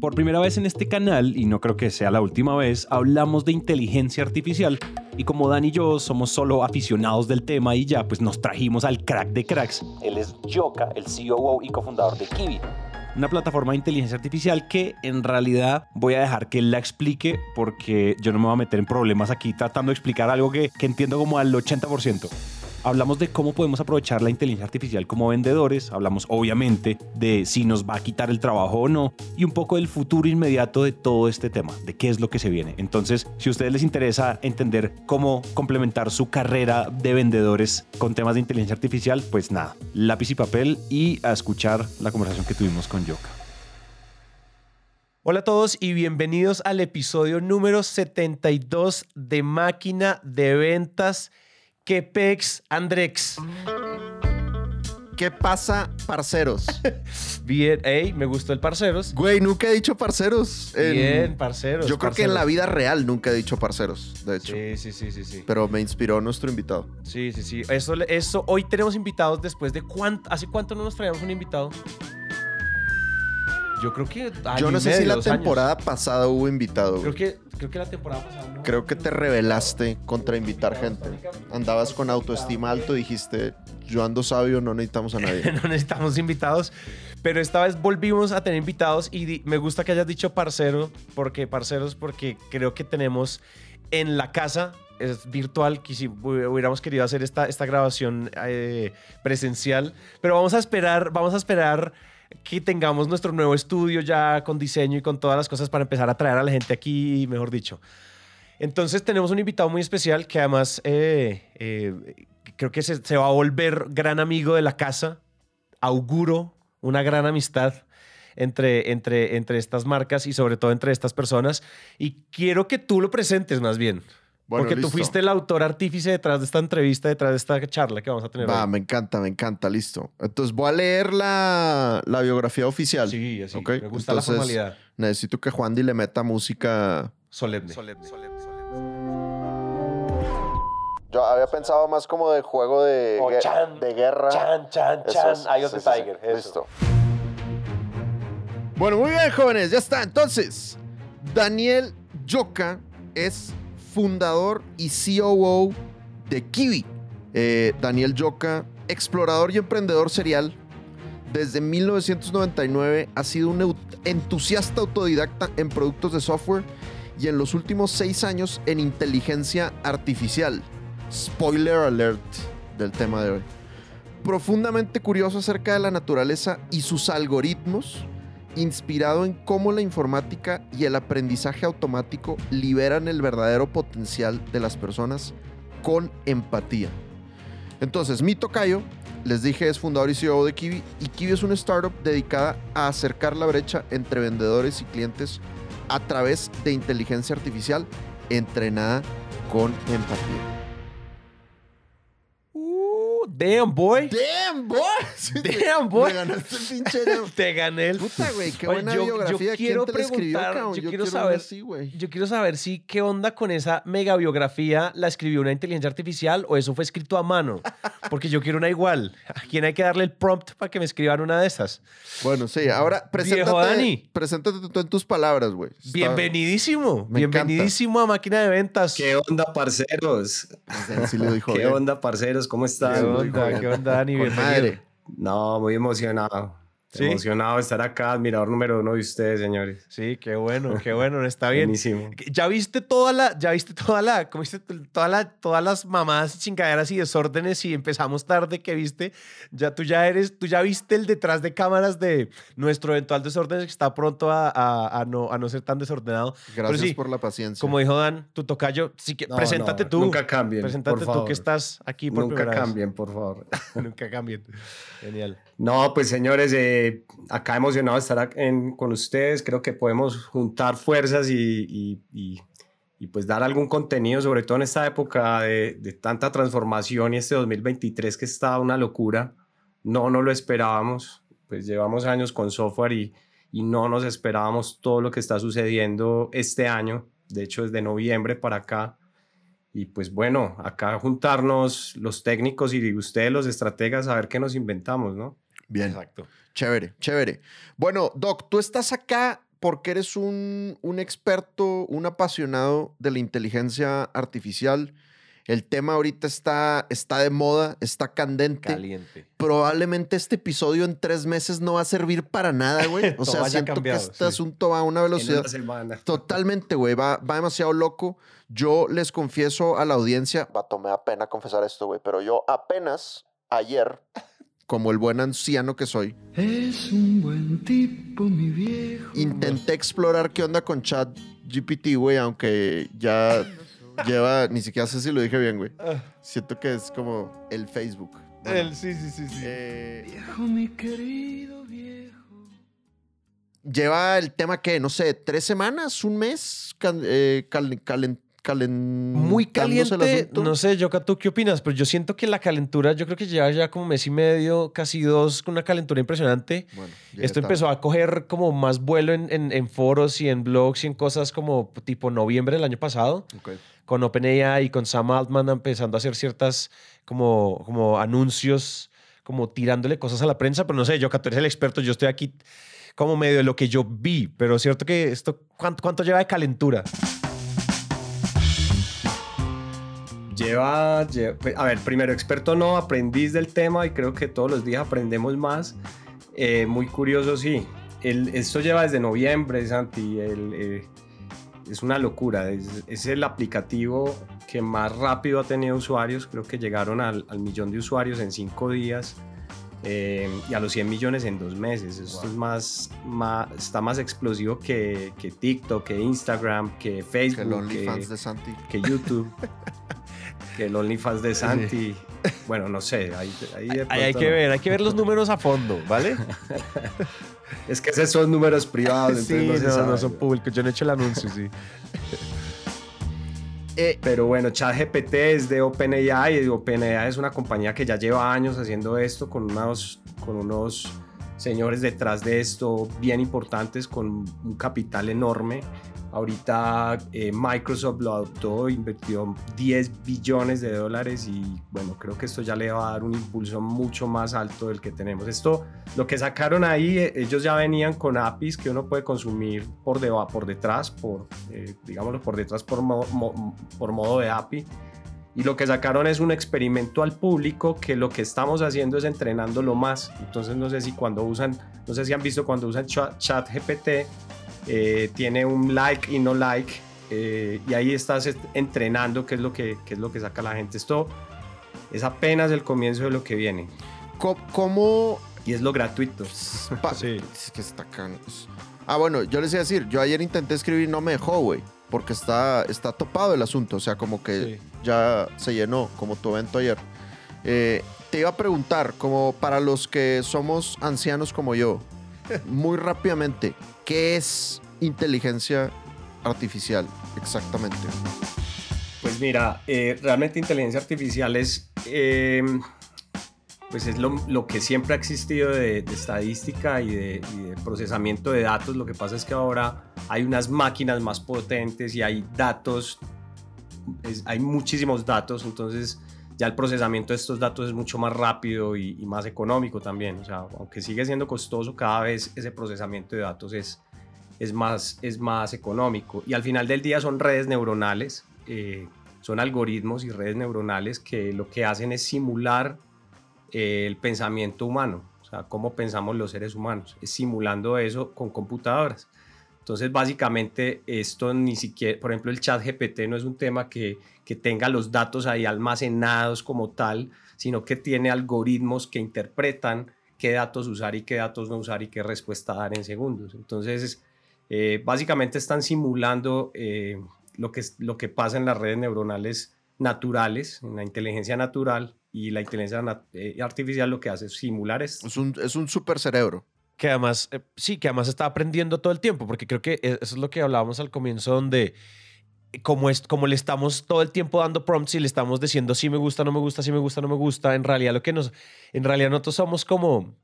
Por primera vez en este canal, y no creo que sea la última vez, hablamos de inteligencia artificial y como Dan y yo somos solo aficionados del tema y ya, pues nos trajimos al crack de cracks. Él es Yoka, el COO y cofundador de Kiwi. Una plataforma de inteligencia artificial que en realidad voy a dejar que él la explique porque yo no me voy a meter en problemas aquí tratando de explicar algo que, que entiendo como al 80%. Hablamos de cómo podemos aprovechar la inteligencia artificial como vendedores, hablamos obviamente de si nos va a quitar el trabajo o no y un poco del futuro inmediato de todo este tema, de qué es lo que se viene. Entonces, si a ustedes les interesa entender cómo complementar su carrera de vendedores con temas de inteligencia artificial, pues nada, lápiz y papel y a escuchar la conversación que tuvimos con Yoka. Hola a todos y bienvenidos al episodio número 72 de Máquina de Ventas ¿Qué pex, Andrex? ¿Qué pasa, parceros? Bien, hey, me gustó el parceros. Güey, nunca he dicho parceros. en- Bien, parceros. Yo creo que en la vida real nunca he dicho parceros, de hecho. Sí, sí, sí, sí, sí. Pero me inspiró nuestro invitado. Sí, sí, sí. Eso, eso, hoy tenemos invitados después de cuánto, ¿hace cuánto no nos traíamos un invitado? Yo creo que año Yo no sé medio, si la años. temporada pasada hubo invitado. Creo que, creo que la temporada pasada no. Creo que te revelaste contra invitar gente. Andabas con autoestima alto y dijiste, yo ando sabio, no necesitamos a nadie. no necesitamos invitados, pero esta vez volvimos a tener invitados y me gusta que hayas dicho parcero, porque parceros, porque creo que tenemos en la casa, es virtual, que si hu- hubiéramos querido hacer esta, esta grabación eh, presencial, pero vamos a esperar, vamos a esperar que tengamos nuestro nuevo estudio ya con diseño y con todas las cosas para empezar a traer a la gente aquí, mejor dicho. Entonces tenemos un invitado muy especial que además eh, eh, creo que se, se va a volver gran amigo de la casa. Auguro una gran amistad entre, entre, entre estas marcas y sobre todo entre estas personas. Y quiero que tú lo presentes más bien. Bueno, porque tú fuiste el autor artífice detrás de esta entrevista, detrás de esta charla que vamos a tener Va, hoy. me encanta, me encanta, listo. Entonces voy a leer la, la biografía oficial. Sí, así. Ok, Me gusta la formalidad. Necesito que Juan Di le meta música. Solemne. Yo había pensado más como de juego de, O gue- chan, de guerra. Chan, chan, Eso chan. es, Eye of sí, the sí, sí. Tiger. eso. Listo. Bueno, muy bien, jóvenes, ya está. Entonces, Daniel Yoka es fundador y COO de Kiwi. Eh, Daniel Yoka, explorador y emprendedor serial. Desde 1999 ha sido un entusiasta autodidacta en productos de software y en los últimos seis años en inteligencia artificial. Spoiler alert del tema de hoy. Profundamente curioso acerca de la naturaleza y sus algoritmos, inspirado en cómo la informática y el aprendizaje automático liberan el verdadero potencial de las personas con empatía. Entonces, mi tocayo, les dije, es fundador y CEO de Kiwi, y Kiwi es una startup dedicada a acercar la brecha entre vendedores y clientes a través de inteligencia artificial entrenada con empatía. Uh, damn, boy. Damn, boy. Damn, boy. Me ganaste el pinche. Te gané el Puta, güey, qué buena yo- yo biografía. quiero ¿Quién te la escribió, preguntar, cabrón? yo Yo, quiero quiero saber- así. Yo quiero saber si qué onda con esa mega biografía, la escribió una inteligencia artificial o eso fue escrito a mano. Porque yo quiero una igual. ¿A quién hay que darle el prompt para que me escriban una de esas? Bueno, sí, ahora preséntate, Dani. preséntate tú en tus palabras, güey. Bienvenidísimo. Me Bienvenidísimo a Máquina de Ventas. ¿Qué onda, parceros? Sí lo dijo ¿Qué bien. onda, parceros? ¿Cómo ¿Qué están? onda? ¿Qué onda, Dani? Con Bienvenido. madre. No, muy emocionado. ¿Sí? Emocionado de estar acá, admirador número uno de ustedes, señores. Sí, qué bueno, qué bueno. Está bien. Buenísimo. Ya viste toda la, ya viste toda la, ¿cómo viste? Toda la, todas las mamadas, chingaderas y desórdenes y empezamos tarde que viste. Ya tú ya eres, tú ya viste el detrás de cámaras de nuestro eventual desorden que está pronto a, a- a no, a no ser tan desordenado. Gracias sí, por la paciencia. Como dijo Dan, tu tocayo, sí que, No, preséntate no, tú. Nunca cambien. Preséntate por tú favor. que estás aquí por Nunca primera vez. cambien, por favor. Nunca cambien. Genial. No, pues señores, eh, acá emocionado estar con ustedes. Creo que podemos juntar fuerzas y, y- y- y, pues dar algún contenido, sobre todo en esta época de, de tanta transformación y este 2023 que está una locura. No, no lo esperábamos. Pues llevamos años con software y, y no nos esperábamos todo lo que está sucediendo este año. De hecho, desde noviembre para acá. Y pues bueno, acá juntarnos los técnicos y ustedes los estrategas a ver qué nos inventamos, ¿no? Bien. Exacto. Chévere, chévere. Bueno, Doc, tú estás acá porque eres un, un experto, un apasionado de la inteligencia artificial. El tema ahorita está, está de moda, está candente. Caliente. Probablemente este episodio en tres meses no va a servir para nada, güey. O sea, siento cambiado, que este sí. asunto va a una En velocidad una. Totalmente, güey. Va, va demasiado loco. Yo les confieso a la audiencia, vato, me da pena confesar esto, güey, pero yo apenas ayer, como el buen anciano que soy, Es un buen tipo, mi viejo. intenté explorar qué onda con chat GPT, güey, aunque ya lleva, ni siquiera sé si lo dije bien, güey. Siento que es como el Facebook. Bueno, El- sí, sí, sí, sí. eh, Viejo, mi querido viejo. lleva el tema que, no sé, tres semanas, un mes, cal- eh, cal- Muy caliente. No sé, Yoka, ¿tú qué opinas? Pero yo siento que la calentura, yo creo que lleva ya como mes y medio, casi dos, con una calentura impresionante. Bueno, Esto tarde. empezó a coger como más vuelo en, en- en foros y en blogs y en cosas como tipo noviembre del año pasado, Ok. con OpenAI y con Sam Altman empezando a hacer ciertas como, como anuncios, como tirándole cosas a la prensa, pero no sé, yo, tú eres el experto, yo estoy aquí como medio de lo que yo vi, pero es cierto que esto, ¿cuánto, cuánto lleva de calentura? Lleva, lle- pues, a ver, primero experto no, aprendiz del tema y creo que todos los días aprendemos más. Eh, muy curioso, sí. El- esto lleva desde noviembre, Santi. el, eh, es una locura. Es, es el aplicativo que más rápido ha tenido usuarios. Creo que llegaron al, al millón de usuarios en cinco días eh, y a los 100 millones en dos meses. Esto es más, más, está más explosivo que, que TikTok, que Instagram, que Que Facebook. que- OnlyFans de Santi. que YouTube, que el OnlyFans de Santi. Bueno, no sé, ahí, ahí de Ahí hay que no. ver, hay que ver los números a fondo, ¿vale? Es que esos son números privados, sí, entonces no, son públicos. Yo no he hecho el anuncio, sí. Eh, Pero bueno, ChatGPT es de OpenAI y OpenAI es una compañía que ya lleva años haciendo esto con unos, con unos señores detrás de esto bien importantes con un capital enorme. Ahorita eh, Microsoft lo adoptó, invirtió 10 billones de dólares y bueno, creo que esto ya le va a dar un impulso mucho más alto del que tenemos. Esto, lo que sacaron ahí, eh, ellos ya venían con APIs que uno puede consumir por, deba- por detrás, por, eh, digámoslo, por detrás por, mo- mo- por modo de API. Y lo que sacaron es un experimento al público que lo que estamos haciendo es entrenándolo más. Entonces no sé si cuando usan, no sé si han visto cuando usan chat, chat GPT, eh, tiene un like y no like. eh, y ahí estás est- entrenando qué es, lo que, qué es lo que saca la gente. Esto es apenas el comienzo de lo que viene. ¿Cómo Y es lo gratuito. Pa- Sí. Es que está Ah, bueno, yo les iba a decir, yo ayer intenté escribir y no me dejó, güey. Porque está, está topado el asunto. O sea, como que Sí. ya se llenó, como tu evento ayer. Eh, te iba a preguntar, como para los que somos ancianos como yo, muy rápidamente, ¿qué es inteligencia artificial exactamente? Pues mira, eh, realmente inteligencia artificial es, eh, pues es lo, lo que siempre ha existido de, estadística y de, procesamiento de datos. Lo que pasa es que ahora hay unas máquinas más potentes y hay datos, hay muchísimos datos, entonces ya el procesamiento de estos datos es mucho más rápido y, más económico también. O sea, aunque sigue siendo costoso, cada vez ese procesamiento de datos es, es, más, es más económico. Y al final del día son redes neuronales, eh, son algoritmos y redes neuronales que lo que hacen es simular eh, el pensamiento humano, o sea, cómo pensamos los seres humanos, simulando eso con computadoras. Entonces, básicamente, esto ni siquiera, por ejemplo, el chat GPT no es un tema que, que tenga los datos ahí almacenados como tal, sino que tiene algoritmos que interpretan qué datos usar y qué datos no usar y qué respuesta dar en segundos. Entonces, eh, básicamente están simulando eh, lo, que, lo que pasa en las redes neuronales naturales, en la inteligencia natural, y la inteligencia eh, artificial lo que hace es simular esto. Es un, es un super cerebro. Que además, eh, sí, que además está aprendiendo todo el tiempo, porque creo que e- eso es lo que hablábamos al comienzo, donde eh, como, es, como le estamos todo el tiempo dando prompts y le estamos diciendo sí me gusta, no me gusta, sí me gusta, no me gusta, en realidad lo que nos, en realidad nosotros somos como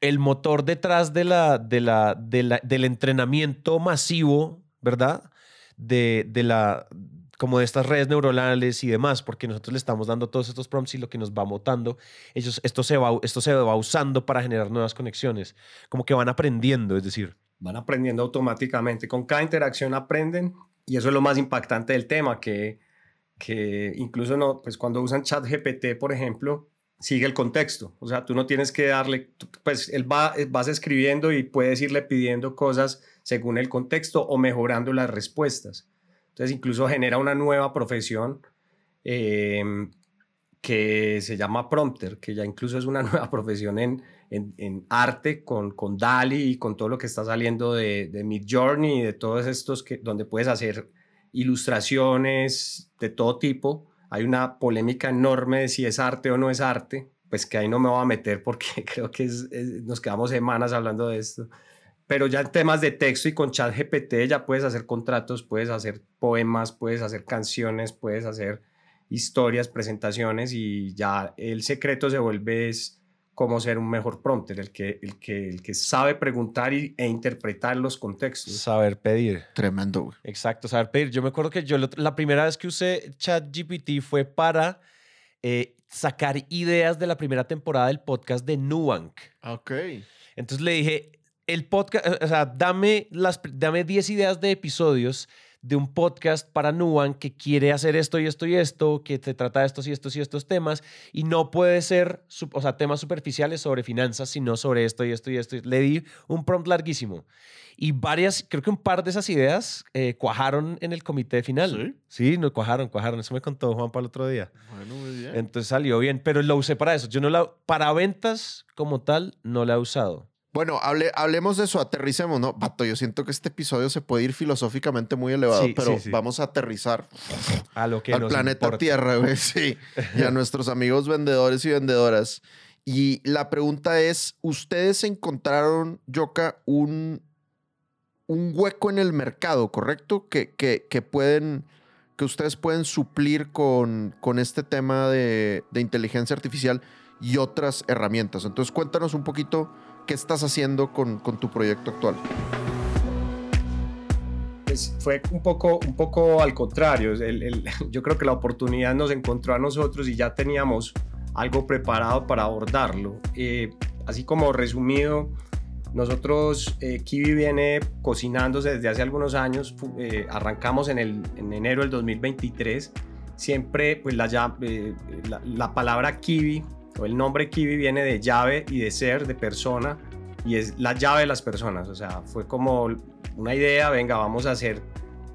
el motor detrás de la, de la, de la- del entrenamiento masivo, ¿verdad? De, de la, como de estas redes neuronales y demás, porque nosotros le estamos dando todos estos prompts y lo que nos va votando, ellos, esto, se va, esto se va usando para generar nuevas conexiones, como que van aprendiendo, es decir, van aprendiendo automáticamente. Con cada interacción aprenden y eso es lo más impactante del tema, que, que incluso no, pues cuando usan ChatGPT, por ejemplo, sigue el contexto. O sea, tú no tienes que darle, pues él va, vas escribiendo y puedes irle pidiendo cosas según el contexto o mejorando las respuestas. Entonces, incluso genera una nueva profesión em, que se llama prompter, que ya incluso es una nueva profesión en, en, arte con, con DALI y con todo lo que está saliendo de, de Mid Journey y de todos estos que, donde puedes hacer ilustraciones de todo tipo hay una polémica enorme de si es arte o no es arte, pues que ahí no me voy a meter porque creo que nos quedamos semanas hablando de esto. Pero ya en temas de texto y con chat GPT ya puedes hacer contratos, puedes hacer poemas, puedes hacer canciones, puedes hacer historias, presentaciones y ya el secreto se vuelve es cómo ser un mejor prompter, el que, el que, el que sabe preguntar y, e interpretar los contextos. Saber pedir. Tremendo. Exacto, saber pedir. Yo me acuerdo que yo la primera vez que usé ChatGPT fue para eh, sacar ideas de la primera temporada del podcast de Nubank. Ok. Entonces le dije, el podcast, o sea, dame, las, dame 10 ideas de episodios de un podcast para Nuan que quiere hacer esto y esto y esto, que se trata de estos y estos y estos temas, y no puede ser, o sea, temas superficiales sobre finanzas, sino sobre esto y esto y esto. Le di un prompt larguísimo. Y varias, creo que un par de esas ideas eh, cuajaron en el comité final. Sí, sí, no cuajaron, cuajaron. Eso me contó Juan para el otro día. Bueno, muy bien. Entonces salió bien, pero lo usé para eso. Yo no la, para ventas como tal, no la he usado. Bueno, hable, hablemos de eso, aterricemos, ¿no? Pato, yo siento que este episodio se puede ir filosóficamente muy elevado, pero vamos a aterrizar a lo que al planeta Tierra, güey, sí, y a nuestros amigos vendedores y vendedoras. Y la pregunta es, ¿ustedes encontraron, Yoka, un, un hueco en el mercado, correcto? Que, que, que pueden, que ustedes pueden suplir con, con este tema de, de inteligencia artificial y otras herramientas. Entonces, cuéntanos un poquito ¿Qué estás haciendo con, con tu proyecto actual? Pues fue un poco, un poco al contrario. El, yo creo que la oportunidad nos encontró a nosotros y ya teníamos algo preparado para abordarlo. Eh, así como resumido, nosotros, eh, Kiwi viene cocinándose desde hace algunos años. Eh, arrancamos en, el, en enero del 2023. Siempre, pues la, eh, la, la palabra Kiwi el nombre Kiwi viene de llave y de ser, de persona, y es la llave de las personas. O sea, fue como una idea, venga, vamos a hacer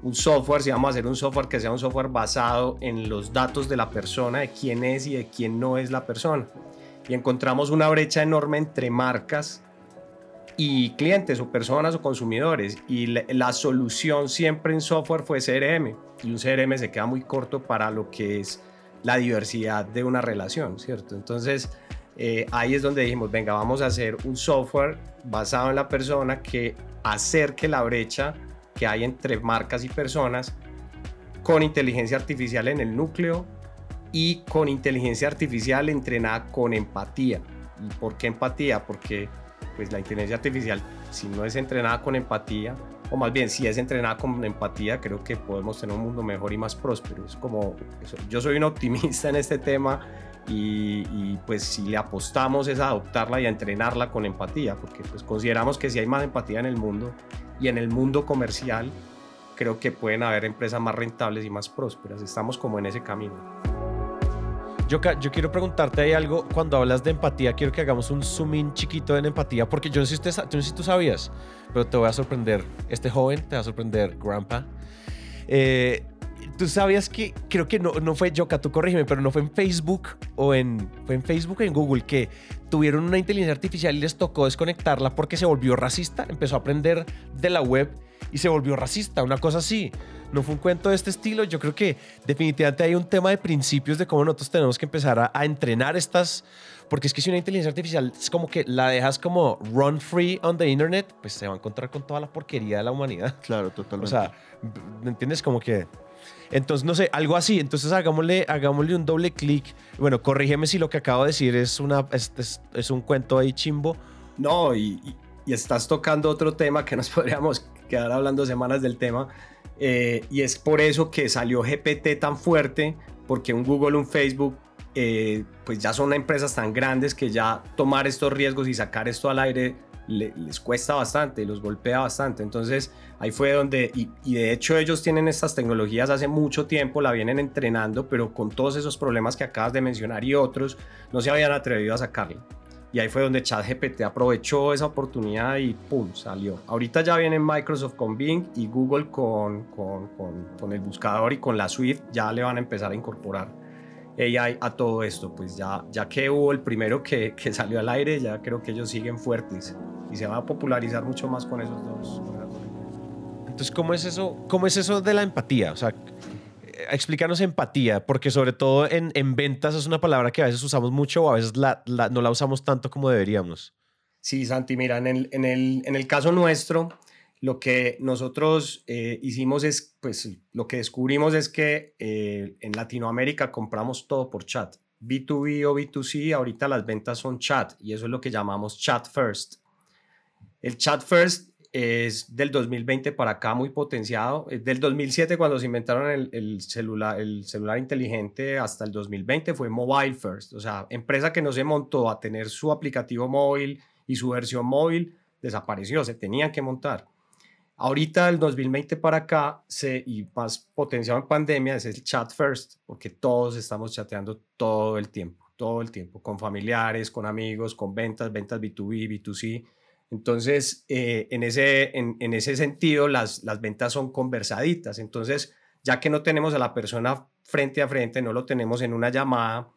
un software, si vamos a hacer un software que sea un software basado en los datos de la persona, de quién es y de quién no es la persona. Y encontramos una brecha enorme entre marcas y clientes o personas o consumidores. Y la, solución siempre en software fue CRM. Y un CRM se queda muy corto para lo que es la diversidad de una relación, ¿cierto? Entonces, eh, ahí es donde dijimos, venga, vamos a hacer un software basado en la persona que acerque la brecha que hay entre marcas y personas con inteligencia artificial en el núcleo y con inteligencia artificial entrenada con empatía. ¿Y por qué empatía? Porque pues la inteligencia artificial, si no es entrenada con empatía, o más bien si es entrenada con empatía, creo que podemos tener un mundo mejor y más próspero. Es como, yo soy un optimista en este tema y, pues si le apostamos es a adoptarla y a entrenarla con empatía, porque pues consideramos que si hay más empatía en el mundo y en el mundo comercial, creo que pueden haber empresas más rentables y más prósperas. Estamos como en ese camino. Yo, quiero preguntarte ahí algo. Cuando hablas de empatía, quiero que hagamos un zoom in chiquito en empatía, porque yo no sé si, tú, no sé si tú sabías, pero te voy a sorprender. Este joven te va a sorprender, Grandpa. Eh, tú sabías que, creo que no, no fue Yoka, tú corrígeme, pero no fue en Facebook o en, fue en Facebook o en Google que tuvieron una inteligencia artificial y les tocó desconectarla porque se volvió racista, empezó a aprender de la web y se volvió racista, una cosa así no fue un cuento de este estilo. Yo creo que definitivamente hay un tema de principios de cómo nosotros tenemos que empezar a, entrenar estas, porque es que si una inteligencia artificial es como que la dejas como run free on the internet, pues se va a encontrar con toda la porquería de la humanidad. Claro, totalmente. O sea, ¿me entiendes? Como que... Entonces, no sé, algo así. Entonces, hagámosle, hagámosle un doble clic. Bueno, corrígeme si lo que acabo de decir es, una, es, es, un cuento ahí chimbo. No, y, y, estás tocando otro tema que nos podríamos quedar hablando semanas del tema, eh, y es por eso que salió GPT tan fuerte, porque un Google, un Facebook, eh, pues ya son empresas tan grandes que ya tomar estos riesgos y sacar esto al aire le- les cuesta bastante, los golpea bastante. Entonces ahí fue donde, y, y de hecho ellos tienen estas tecnologías hace mucho tiempo, la vienen entrenando, pero con todos esos problemas que acabas de mencionar y otros, no se habían atrevido a sacarla. Y ahí fue donde ChatGPT aprovechó esa oportunidad y ¡pum! salió. Ahorita ya viene Microsoft con Bing y Google con, con, con, con el buscador y con la suite ya le van a empezar a incorporar AI a todo esto. Pues ya, ya que hubo el primero que, que salió al aire, ya creo que ellos siguen fuertes y se va a popularizar mucho más con esos dos. Entonces, ¿cómo es eso, cómo es eso de la empatía? O sea, explícanos empatía, porque sobre todo en, en ventas es una palabra que a veces usamos mucho o a veces la- no la usamos tanto como deberíamos. Sí, Santi, mira, en el, en el, en el caso nuestro, lo que nosotros eh, hicimos es, pues lo que descubrimos es que eh, en Latinoamérica compramos todo por chat. B2B o B2C, ahorita las ventas son chat y eso es lo que llamamos chat first. El chat first es del 2020 para acá muy potenciado. Es Del 2007 cuando se inventaron el, el celular, el celular inteligente hasta el 2020 fue mobile first. O sea, empresa que no se montó a tener su aplicativo móvil y su versión móvil desapareció, se tenían que montar. Ahorita del 2020 para acá, se, y más potenciado en pandemia, es el chat first, porque todos estamos chateando todo el tiempo, todo el tiempo, con familiares, con amigos, con ventas, ventas B2B, B2C. Entonces, eh, en, ese, en, ese sentido, las, las ventas son conversaditas. Entonces, ya que no tenemos a la persona frente a frente, no lo tenemos en una llamada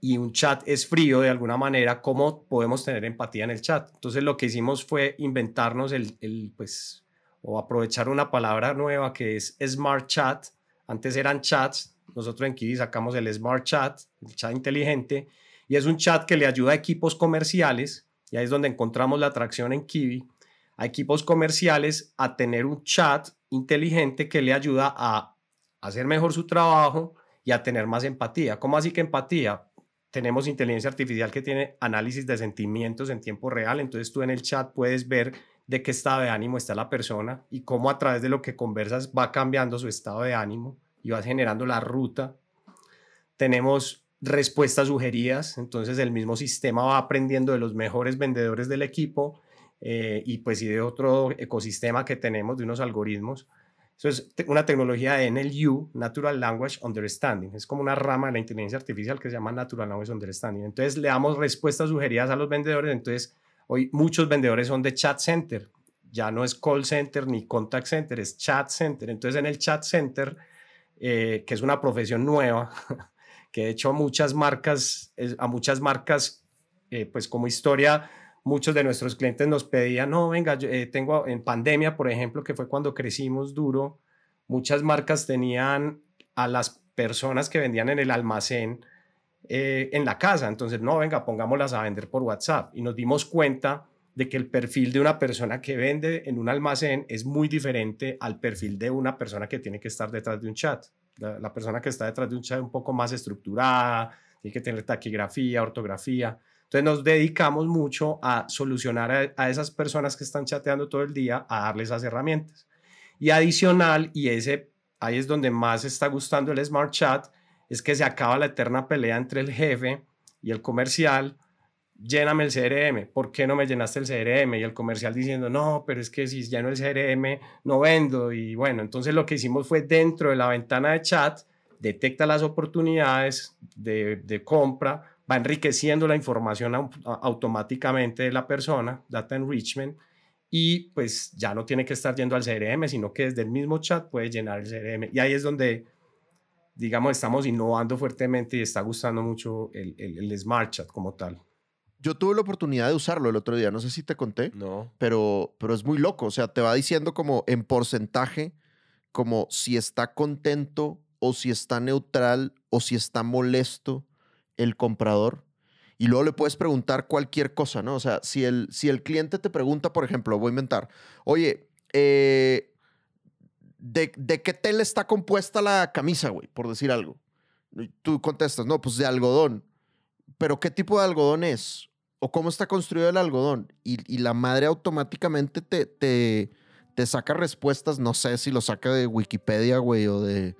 y un chat es frío de alguna manera, ¿cómo podemos tener empatía en el chat? Entonces, lo que hicimos fue inventarnos el, el pues, o aprovechar una palabra nueva que es Smart Chat. Antes eran chats, nosotros en Kiwi sacamos el Smart Chat, el chat inteligente, y es un chat que le ayuda a equipos comerciales, y ahí es donde encontramos la atracción en Kiwi, a equipos comerciales a tener un chat inteligente que le ayuda a hacer mejor su trabajo y a tener más empatía. ¿Cómo así que empatía? Tenemos inteligencia artificial que tiene análisis de sentimientos en tiempo real, entonces tú en el chat puedes ver de qué estado de ánimo está la persona y cómo a través de lo que conversas va cambiando su estado de ánimo y vas generando la ruta. Tenemos respuestas sugeridas, entonces el mismo sistema va aprendiendo de los mejores vendedores del equipo eh, y pues y de otro ecosistema que tenemos, de unos algoritmos. Eso es una tecnología de NLU, Natural Language Understanding. Es como una rama de la inteligencia artificial que se llama Natural Language Understanding. Entonces le damos respuestas sugeridas a los vendedores. Entonces hoy muchos vendedores son de chat center. Ya no es call center ni contact center, es chat center. Entonces en el chat center, eh, que es una profesión nueva, que de hecho muchas marcas, a muchas marcas, eh, pues como historia, muchos de nuestros clientes nos pedían, no, venga, yo, eh, tengo en pandemia, por ejemplo, que fue cuando crecimos duro, muchas marcas tenían a las personas que vendían en el almacén eh, en la casa. Entonces, no, venga, pongámoslas a vender por WhatsApp. Y nos dimos cuenta de que el perfil de una persona que vende en un almacén es muy diferente al perfil de una persona que tiene que estar detrás de un chat. La, persona que está detrás de un chat un poco más estructurada, tiene que tener taquigrafía, ortografía. Entonces nos dedicamos mucho a solucionar a, a esas personas que están chateando todo el día, a darles esas herramientas. Y adicional, y ese ahí es donde más está gustando el Smart Chat, es que se acaba la eterna pelea entre el jefe y el comercial. Lléname el CRM. ¿Por qué no me llenaste el CRM? Y el comercial diciendo, no, pero es que si lleno el CRM no vendo. Y bueno, entonces lo que hicimos fue dentro de la ventana de chat, detecta las oportunidades de, de compra, va enriqueciendo la información au- automáticamente de la persona, data enrichment, y pues ya no tiene que estar yendo al CRM, sino que desde el mismo chat puede llenar el CRM. Y ahí es donde, digamos, estamos innovando fuertemente y está gustando mucho el, el, el Smart Chat como tal. Yo tuve la oportunidad de usarlo el otro día, no sé si te conté, No. pero, pero es muy loco. O sea, te va diciendo como en porcentaje, como si está contento o si está neutral o si está molesto el comprador. Y luego le puedes preguntar cualquier cosa, ¿no? O sea, si el, si el cliente te pregunta, por ejemplo, voy a inventar, oye, eh, ¿de, ¿de qué tela está compuesta la camisa, güey? Por decir algo. Y Tú contestas, no, pues de algodón. Pero ¿qué tipo de algodón es? ¿O cómo está construido el algodón? Y, y la madre automáticamente te, te, te saca respuestas, no sé si lo saca de Wikipedia, güey, o de,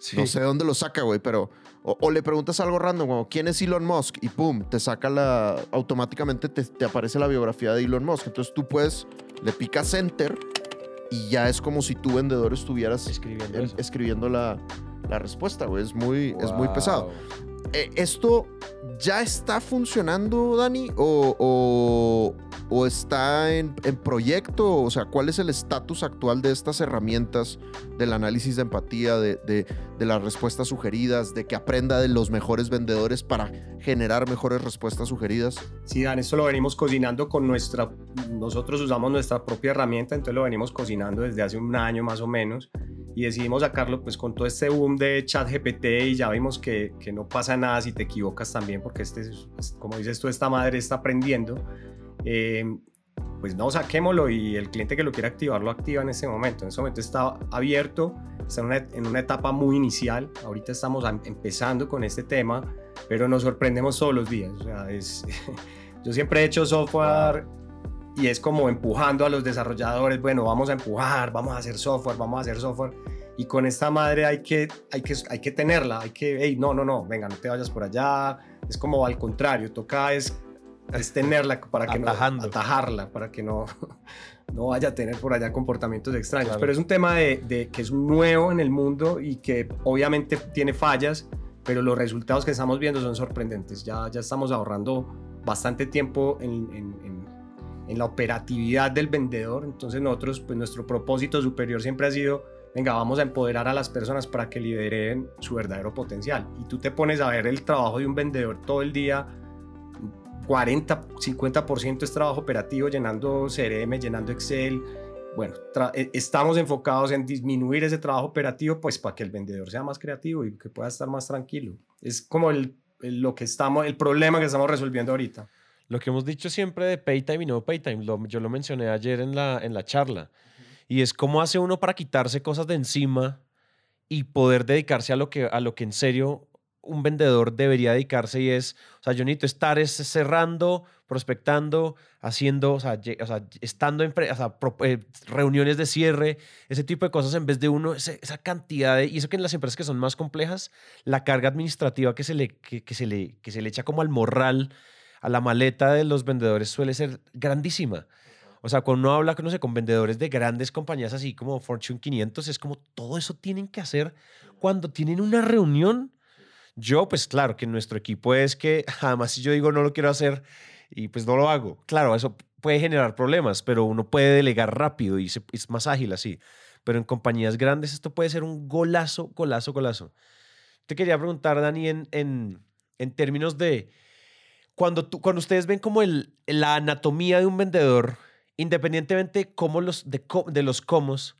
Sí. No sé de dónde lo saca, güey, pero... O, o le preguntas algo random, como ¿quién es Elon Musk? Y pum, te saca la... Automáticamente te, te aparece la biografía de Elon Musk. Entonces tú puedes, le picas Enter y ya es como si tu vendedor estuvieras Escribiendo la, la respuesta, güey. Es muy, es muy pesado. Eh, ¿Esto ya está funcionando, Dani? ¿O, o- o está en, en proyecto? O sea, ¿cuál es el estatus actual de estas herramientas del análisis de empatía, de, de- de las respuestas sugeridas, de que aprenda de los mejores vendedores para generar mejores respuestas sugeridas? Sí, Dan, esto lo venimos cocinando con nuestra, nosotros usamos nuestra propia herramienta, entonces lo venimos cocinando desde hace un año más o menos y decidimos sacarlo pues con todo este boom de chat GPT y ya vimos que, que no pasa nada si te equivocas también porque este, es- es- como dices tú, esta madre está aprendiendo. Eh, pues no, saquémoslo y el cliente que lo quiera activar lo activa en ese momento. En ese momento está abierto, está en una, en una etapa muy inicial. Ahorita estamos am- empezando con este tema, pero nos sorprendemos todos los días. O sea, es, yo siempre he hecho software y es como empujando a los desarrolladores, bueno, vamos a empujar, vamos a hacer software, vamos a hacer software. Y con esta madre hay que, hay que, hay que tenerla, hay que, hey, no, no, no, venga, no te vayas por allá. Es como al contrario, toca es, es tenerla para que Atajando. no, atajarla, para que no, no vaya a tener por allá comportamientos extraños. Claro. Pero es un tema de, de que es nuevo en el mundo y que obviamente tiene fallas, pero los resultados que estamos viendo son sorprendentes. Ya, ya estamos ahorrando bastante tiempo en, en- en- en la operatividad del vendedor. Entonces nosotros, pues nuestro propósito superior siempre ha sido, venga, vamos a empoderar a las personas para que lideren su verdadero potencial. Y tú te pones a ver el trabajo de un vendedor todo el día. 40, 50% es trabajo operativo, llenando CRM, llenando Excel. Bueno, eh, estamos enfocados en disminuir ese trabajo operativo, pues para que el vendedor sea más creativo y que pueda estar más tranquilo. Es como el, lo que estamos, el problema que estamos resolviendo ahorita. Lo que hemos dicho siempre de Paytime y no Paytime, yo lo mencioné ayer en la, en la charla, y es cómo hace uno para quitarse cosas de encima y poder dedicarse a lo que, a lo que en serio un vendedor debería dedicarse y es, o sea, yo necesito estar es cerrando, prospectando, haciendo, o sea, estando en eh, reuniones de cierre, ese tipo de cosas en vez de uno, esa cantidad de, y eso que en las empresas que son más complejas, la carga administrativa que se le, que se le, que se le echa como al morral, a la maleta de los vendedores suele ser grandísima. O sea, cuando uno habla no sé, con vendedores de grandes compañías así como Fortune 500, es como todo eso tienen que hacer cuando tienen una reunión. Yo, pues claro, que nuestro equipo es que, además, si yo digo no lo quiero hacer y pues no lo hago, claro, eso puede generar problemas, pero uno puede delegar rápido y se- es más ágil así. Pero en compañías grandes esto puede ser un golazo, golazo, golazo. Te quería preguntar, Dani, en, en, en términos de cuando, tú, cuando ustedes ven como el, la anatomía de un vendedor, independientemente cómo los, de, de los comos,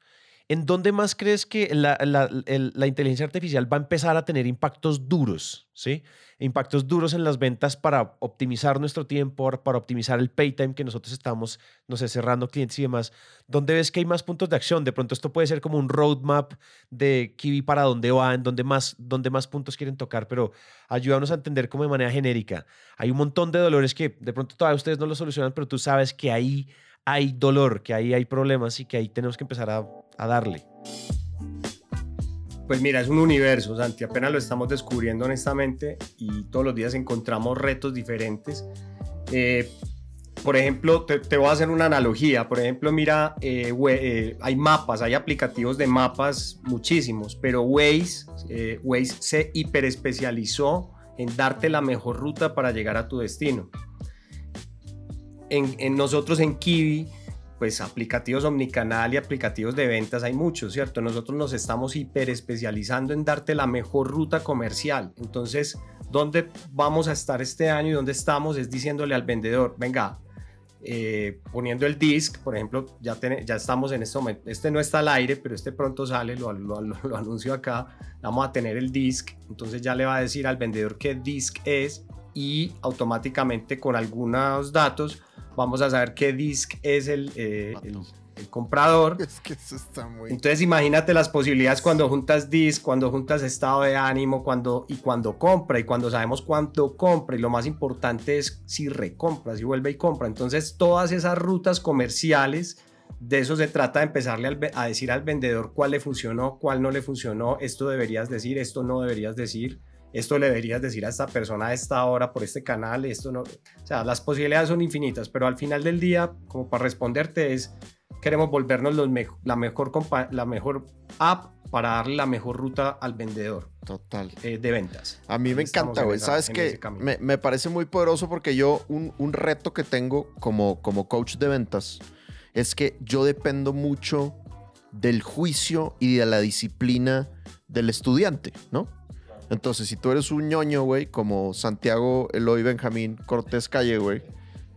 ¿en dónde más crees que la, la- el- la inteligencia artificial va a empezar a tener impactos duros? ¿sí? Impactos duros en las ventas para optimizar nuestro tiempo, para optimizar el pay time que nosotros estamos, no sé, cerrando clientes y demás. ¿Dónde ves que hay más puntos de acción? De pronto esto puede ser como un roadmap de Kiwi para dónde va, en dónde más, dónde más puntos quieren tocar, pero ayúdanos a entender como de manera genérica. Hay un montón de dolores que de pronto todavía ustedes no lo solucionan, pero tú sabes que ahí hay dolor, que ahí hay problemas y que ahí tenemos que empezar a, darle. Pues mira, es un universo, Santi, apenas lo estamos descubriendo honestamente y todos los días encontramos retos diferentes. Eh, por ejemplo, te, voy a hacer una analogía. Por ejemplo, mira, eh, eh, hay mapas, hay aplicativos de mapas muchísimos, pero Waze, Waze se hiperespecializó en darte la mejor ruta para llegar a tu destino. En, en nosotros en Kiwi, pues aplicativos omnicanal y aplicativos de ventas hay muchos, ¿cierto? Nosotros nos estamos hiperespecializando en darte la mejor ruta comercial. Entonces, ¿dónde vamos a estar este año y dónde estamos? Es diciéndole al vendedor, venga, eh, poniendo el disc, por ejemplo, ya, ten- ya estamos en este momento, este no está al aire, pero este pronto sale, lo, lo- lo- anuncio acá, vamos a tener el disc, entonces ya le va a decir al vendedor qué disc es y automáticamente con algunos datos vamos a saber qué disc es el, eh, el- el comprador. Es que eso está muy... Entonces imagínate las posibilidades cuando juntas disc, cuando juntas estado de ánimo, cuando y cuando compra y cuando sabemos cuánto compra y lo más importante es si recompra, si vuelve y compra. Entonces todas esas rutas comerciales de eso se trata de empezarle al a decir al vendedor cuál le funcionó, cuál no le funcionó, esto deberías decir, esto no deberías decir, esto le deberías decir a esta persona a esta hora por este canal, esto no. O sea, las posibilidades son infinitas, pero al final del día, como para responderte, es queremos volvernos los me- la, mejor la mejor app para darle la mejor ruta al vendedor Total. eh, de ventas. A mí me Estamos encanta, en güey. ¿Sabes en ese camino. Me, me parece muy poderoso porque yo, un, un reto que tengo como, como coach de ventas es que yo dependo mucho del juicio y de la disciplina del estudiante, ¿no? Entonces, si tú eres un ñoño, güey, como Santiago Eloy Benjamín Cortés Calle, güey,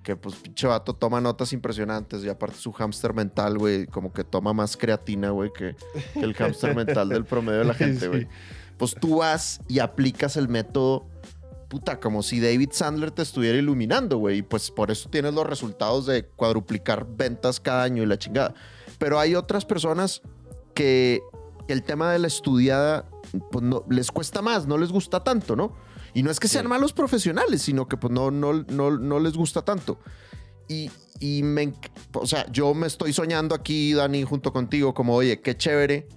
que pues pinche vato toma notas impresionantes y aparte su hámster mental, güey, como que toma más creatina, güey, que, que el hámster mental del promedio de la gente, güey. Pues tú vas y aplicas el método, puta, como si David Sandler te estuviera iluminando, güey. Y pues por eso tienes los resultados de cuadruplicar ventas cada año y la chingada. Pero hay otras personas que el tema de la estudiada pues no, les cuesta más, no les gusta tanto, ¿no? Y no es que sean Sí. malos profesionales, sino que pues no, no, no, no les gusta tanto. Y, y me, o sea, yo me estoy soñando aquí, Dani, junto contigo, como, oye, qué chévere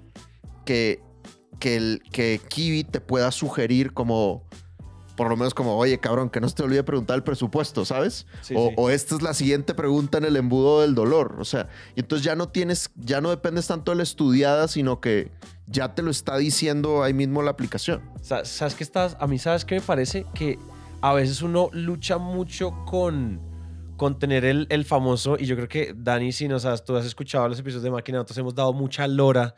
que, que, el, que Kiwi te pueda sugerir como, por lo menos como, oye, cabrón, que no se te olvide preguntar el presupuesto, ¿sabes? Sí, o, sí. o esta es la siguiente pregunta en el embudo del dolor. O sea, y entonces ya no tienes, ya no dependes tanto de la estudiada, sino que ya te lo está diciendo ahí mismo la aplicación. Sa- ¿Sabes qué estás? A mí, ¿sabes qué me parece? Que a veces uno lucha mucho con, con tener el, el famoso, y yo creo que Dani, si nos has, tú has escuchado los episodios de Máquina, nosotros hemos dado mucha lora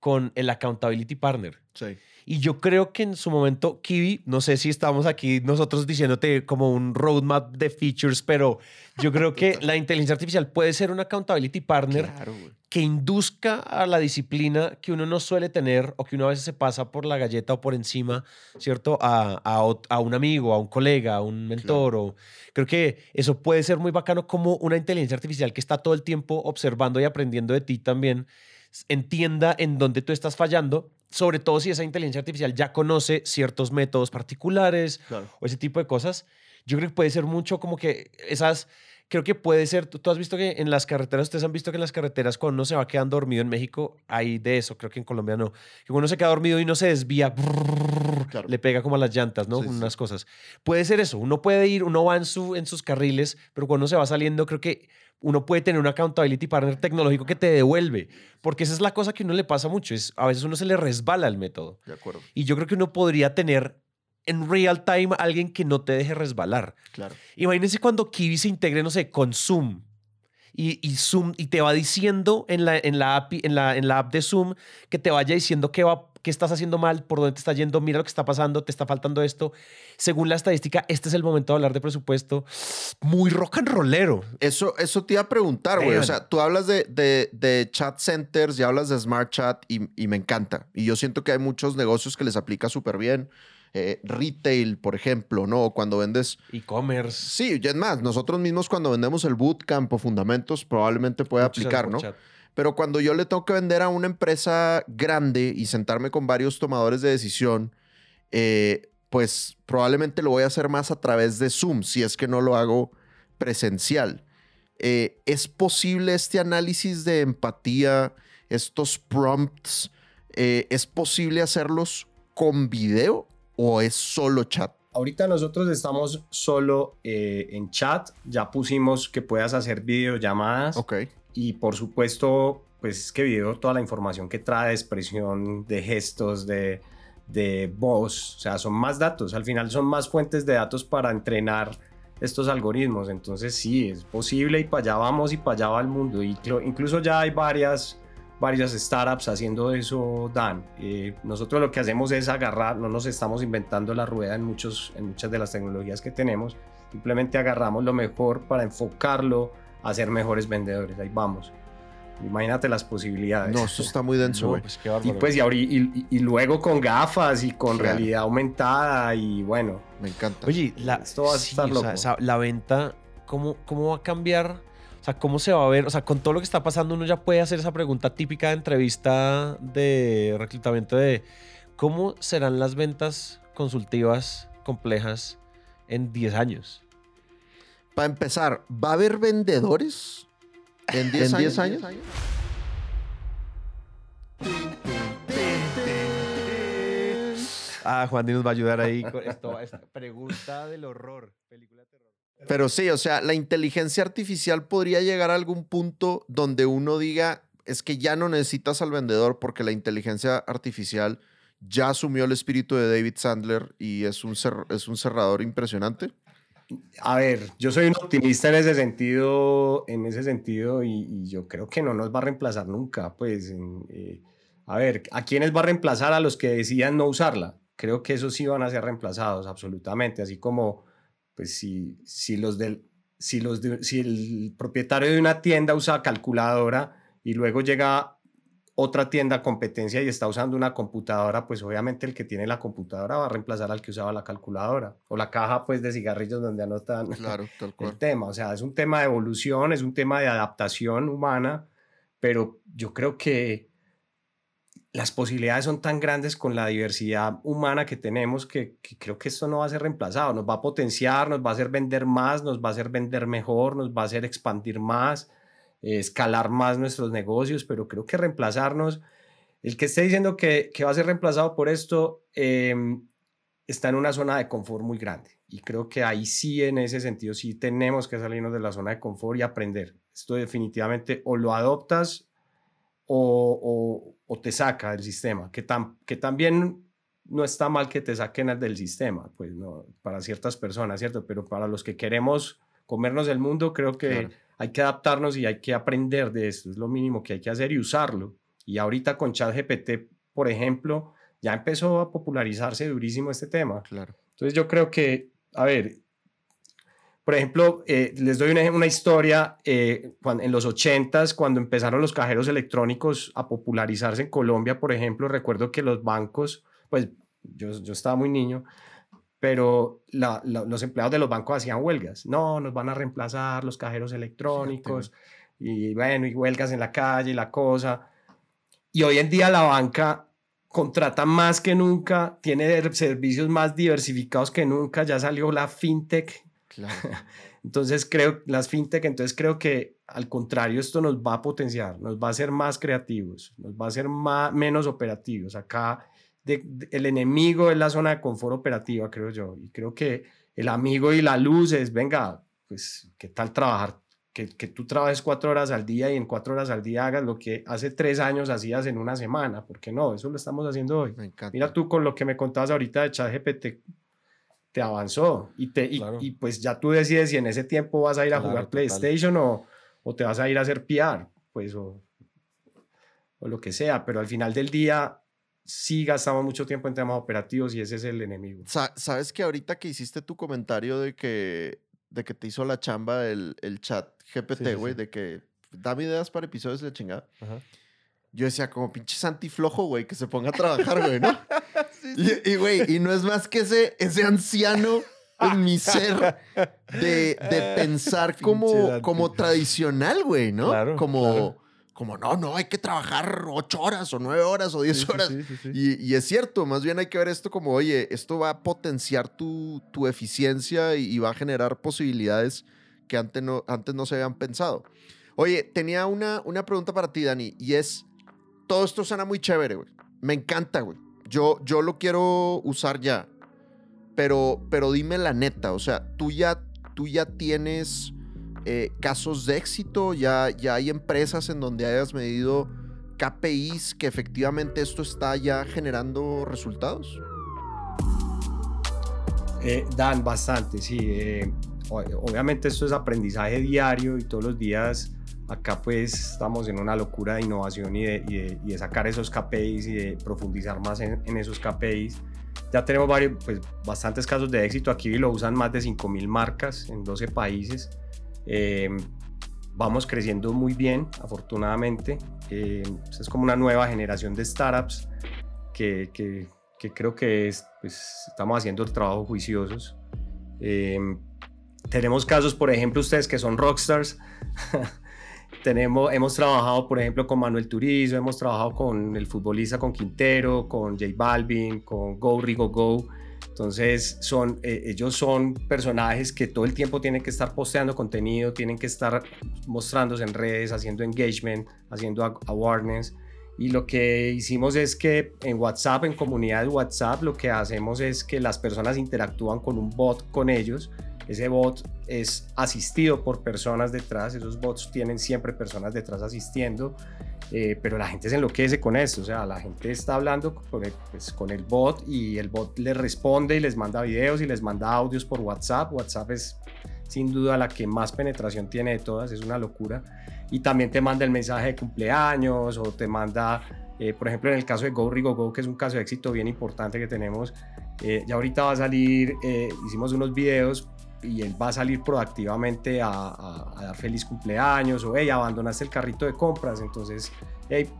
con el accountability partner. Sí. Y yo creo que en su momento, Kiwi, no sé si estamos aquí nosotros diciéndote como un roadmap de features, pero yo creo que la inteligencia artificial puede ser un accountability partner Claro, que induzca a la disciplina que uno no suele tener o que uno a veces se pasa por la galleta o por encima, ¿cierto? A, a a un amigo, a un colega, a un mentor. O, creo que eso puede ser muy bacano como una inteligencia artificial que está todo el tiempo observando y aprendiendo de ti también entienda en dónde tú estás fallando, sobre todo si esa inteligencia artificial ya conoce ciertos métodos particulares Claro. o ese tipo de cosas. Yo creo que puede ser mucho como que esas, creo que puede ser, tú, tú has visto que en las carreteras, ustedes han visto que en las carreteras cuando uno se va quedando dormido en México, hay de eso, creo que en Colombia no, que cuando uno se queda dormido y no se desvía, brrr, Claro. le pega como a las llantas, ¿no? Sí, Con sí. unas cosas. Puede ser eso, uno puede ir, uno va en, su, en sus carriles, pero cuando uno se va saliendo, creo que uno puede tener un accountability partner tecnológico que te devuelve, porque esa es la cosa que a uno le pasa mucho, es a veces uno se le resbala el método. De acuerdo. Y yo creo que uno podría tener en real time alguien que no te deje resbalar. Claro. Imagínense cuando Kiwi se integre, no sé, con Zoom. Y, y Zoom y te va diciendo en la, en, la app, en, la, en la app de Zoom que te vaya diciendo qué, va, qué estás haciendo mal, por dónde te está yendo, mira lo que está pasando, te está faltando esto. Según la estadística, este es el momento de hablar de presupuesto. Muy rock and rollero. Eso, eso te iba a preguntar, güey. O sea, tú hablas de, de- de chat centers y hablas de smart chat y, y me encanta. Y yo siento que hay muchos negocios que les aplica súper bien. Eh, retail, por ejemplo, ¿no? O Cuando vendes... E-commerce. Sí, y es más, nosotros mismos cuando vendemos el bootcamp o fundamentos probablemente puede muchas aplicar, ¿no? chat. Pero cuando yo le tengo que vender a una empresa grande y sentarme con varios tomadores de decisión, eh, pues probablemente lo voy a hacer más a través de Zoom, si es que no lo hago presencial. Eh, ¿Es posible este análisis de empatía, estos prompts, eh, es posible hacerlos con video o es solo chat? Ahorita nosotros estamos solo eh, en chat, ya pusimos que puedas hacer videollamadas Ok, y por supuesto, pues es que video toda la información que trae, expresión, de gestos, de, de voz, o sea, son más datos, al final son más fuentes de datos para entrenar estos algoritmos, entonces sí, es posible y para allá vamos y para allá va el mundo, y incluso ya hay varias, varias startups haciendo eso, Dan. Eh, nosotros lo que hacemos es agarrar, no nos estamos inventando la rueda en, muchos, en muchas de las tecnologías que tenemos, simplemente agarramos lo mejor para enfocarlo a ser mejores vendedores, ahí vamos. Imagínate las posibilidades. no, esto está muy denso, No, pues qué Y pues y, y- y- luego con gafas y con Claro. realidad aumentada y bueno, Me encanta. Oye, la, Esto va a sí, estar o sea, loco. la venta, ¿cómo, ¿cómo va a cambiar? O sea, ¿cómo se va a ver? O sea, con todo lo que está pasando, uno ya puede hacer esa pregunta típica de entrevista de reclutamiento de ¿cómo serán las ventas consultivas complejas en 10 años? Para empezar, ¿va a haber vendedores ¿En 10 años? años? Ah, Juan Di nos va a ayudar ahí con esto, esta pregunta del horror, película de terror. Pero sí, o sea, la inteligencia artificial podría llegar a algún punto donde uno diga, es que ya no necesitas al vendedor porque la inteligencia artificial ya asumió el espíritu de David Sandler y es un, cer- es un cerrador impresionante. A ver, yo soy un optimista en ese sentido, en ese sentido, y, yo creo que no nos va a reemplazar nunca. Pues, eh, a ver, ¿a quiénes va a reemplazar? A los que decidan no usarla. Creo que esos sí van a ser reemplazados, absolutamente. Así como, pues, si, si los del, si los de- si el propietario de una tienda usa calculadora y luego llega otra tienda competencia y está usando una computadora, pues obviamente el que tiene la computadora va a reemplazar al que usaba la calculadora o la caja pues de cigarrillos donde anotan Claro, tal el tema. O sea, es un tema de evolución, es un tema de adaptación humana, pero yo creo que las posibilidades son tan grandes con la diversidad humana que tenemos que, que creo que esto no va a ser reemplazado, nos va a potenciar, nos va a hacer vender más, nos va a hacer vender mejor, nos va a hacer expandir más, escalar más nuestros negocios, pero creo que reemplazarnos, el que esté diciendo que, que va a ser reemplazado por esto, em, está en una zona de confort muy grande. Y creo que ahí sí, en ese sentido, sí tenemos que salirnos de la zona de confort y aprender. Esto definitivamente o lo adoptas o, o- te saca del sistema, que, tam- que también no está mal que te saquen del sistema, pues no, para ciertas personas, ¿cierto? Pero para los que queremos comernos el mundo, creo que. Hay que adaptarnos y hay que aprender de esto, es lo mínimo que hay que hacer y usarlo. Y ahorita con ChatGPT, por ejemplo, ya empezó a popularizarse durísimo este tema. Claro. Entonces yo creo que, a ver, por ejemplo, eh, les doy una, una historia, eh, cuan- en los 80s, cuando empezaron los cajeros electrónicos a popularizarse en Colombia, por ejemplo, recuerdo que los bancos, pues yo, yo estaba muy niño, pero la- la- los empleados de los bancos hacían huelgas. No, nos van a reemplazar los cajeros electrónicos y bueno, y huelgas en la calle y la cosa. Y hoy en día la banca contrata más que nunca, tiene servicios más diversificados que nunca, ya salió la fintech, Claro. entonces creo, las fintech, entonces creo que al contrario esto nos va a potenciar, nos va a hacer más creativos, nos va a hacer más, menos operativos. Acá de- de- el enemigo es la zona de confort operativa, creo yo, y creo que el amigo y la luz es, venga, pues, ¿qué tal trabajar? Que, que tú trabajes cuatro horas al día y en cuatro horas al día hagas lo que hace tres años hacías en una semana, ¿por qué no? Eso lo estamos haciendo hoy. Me. Mira tú con lo que me contabas ahorita de ChatGPT, te avanzó y, te, y, Claro. y pues ya tú decides si en ese tiempo vas a ir a Claro, jugar. PlayStation o, o te vas a ir a hacer PR, pues o, o lo que sea, pero al final del día sí gastamos mucho tiempo en temas operativos y ese es el enemigo. Sa- ¿Sabes que ahorita que hiciste tu comentario de que, de que te hizo la chamba el, el chat GPT, sí, güey, sí. de que dame ideas para episodios de la chingada? Ajá. Yo decía, como pinche Santi flojo, güey, que se ponga a trabajar, güey, ¿no? Y, y, güey, y no es más que ese, ese anciano en mi ser de, de pensar como, como tradicional, güey, ¿no? Claro, como, claro. Como, no, no, hay que trabajar ocho horas o nueve horas o diez Sí, horas. sí, sí, sí. Y, y es cierto, más bien hay que ver esto como, oye, esto va a potenciar tu, tu eficiencia y, y va a generar posibilidades que antes no, antes no se habían pensado. Oye, tenía una, una pregunta para ti, Dani, y es, todo esto suena muy chévere, güey. Me encanta, güey. Yo, yo lo quiero usar ya, pero, pero dime la neta, o sea, tú ya, tú ya tienes eh, casos de éxito, ya, ya hay empresas en donde hayas medido KPIs que efectivamente esto está ya generando resultados. Eh, dan bastante, sí. eh, obviamente esto es aprendizaje diario y todos los días acá pues estamos en una locura de innovación y de, y de- y de sacar esos KPIs y de profundizar más en, en esos KPIs. Ya tenemos varios, pues bastantes casos de éxito. Aquí lo usan más de 5.000 marcas en 12 países. Eh, vamos creciendo muy bien, afortunadamente. Eh, es como una nueva generación de startups que, que- que creo que es, pues, estamos haciendo el trabajo juiciosos. Eh, tenemos casos, por ejemplo, ustedes que son rockstars. Tenemos, hemos trabajado, por ejemplo, con Manuel Turizo, hemos trabajado con el futbolista, con Quintero, con J Balvin, con Go Rigo Go. Entonces, eh, ellos son personajes que todo el tiempo tienen que estar posteando contenido, tienen que estar mostrándose en redes, haciendo engagement, haciendo awareness. Y lo que hicimos es que en WhatsApp, en comunidad de WhatsApp, lo que hacemos es que las personas interactúan con un bot con ellos. Ese bot es asistido por personas detrás, esos bots tienen siempre personas detrás asistiendo, eh, pero la gente se enloquece con eso, o sea, la gente está hablando con el, pues, con el bot y el bot les responde y les manda videos y les manda audios por WhatsApp. WhatsApp es sin duda la que más penetración tiene de todas, es una locura. Y también te manda el mensaje de cumpleaños o te manda, eh, por ejemplo, en el caso de Go Rigo Go, que es un caso de éxito bien importante que tenemos, eh, ya ahorita va a salir, eh, hicimos unos videos y él va a salir proactivamente a, a- a dar feliz cumpleaños o, hey, abandonaste el carrito de compras, entonces, hey,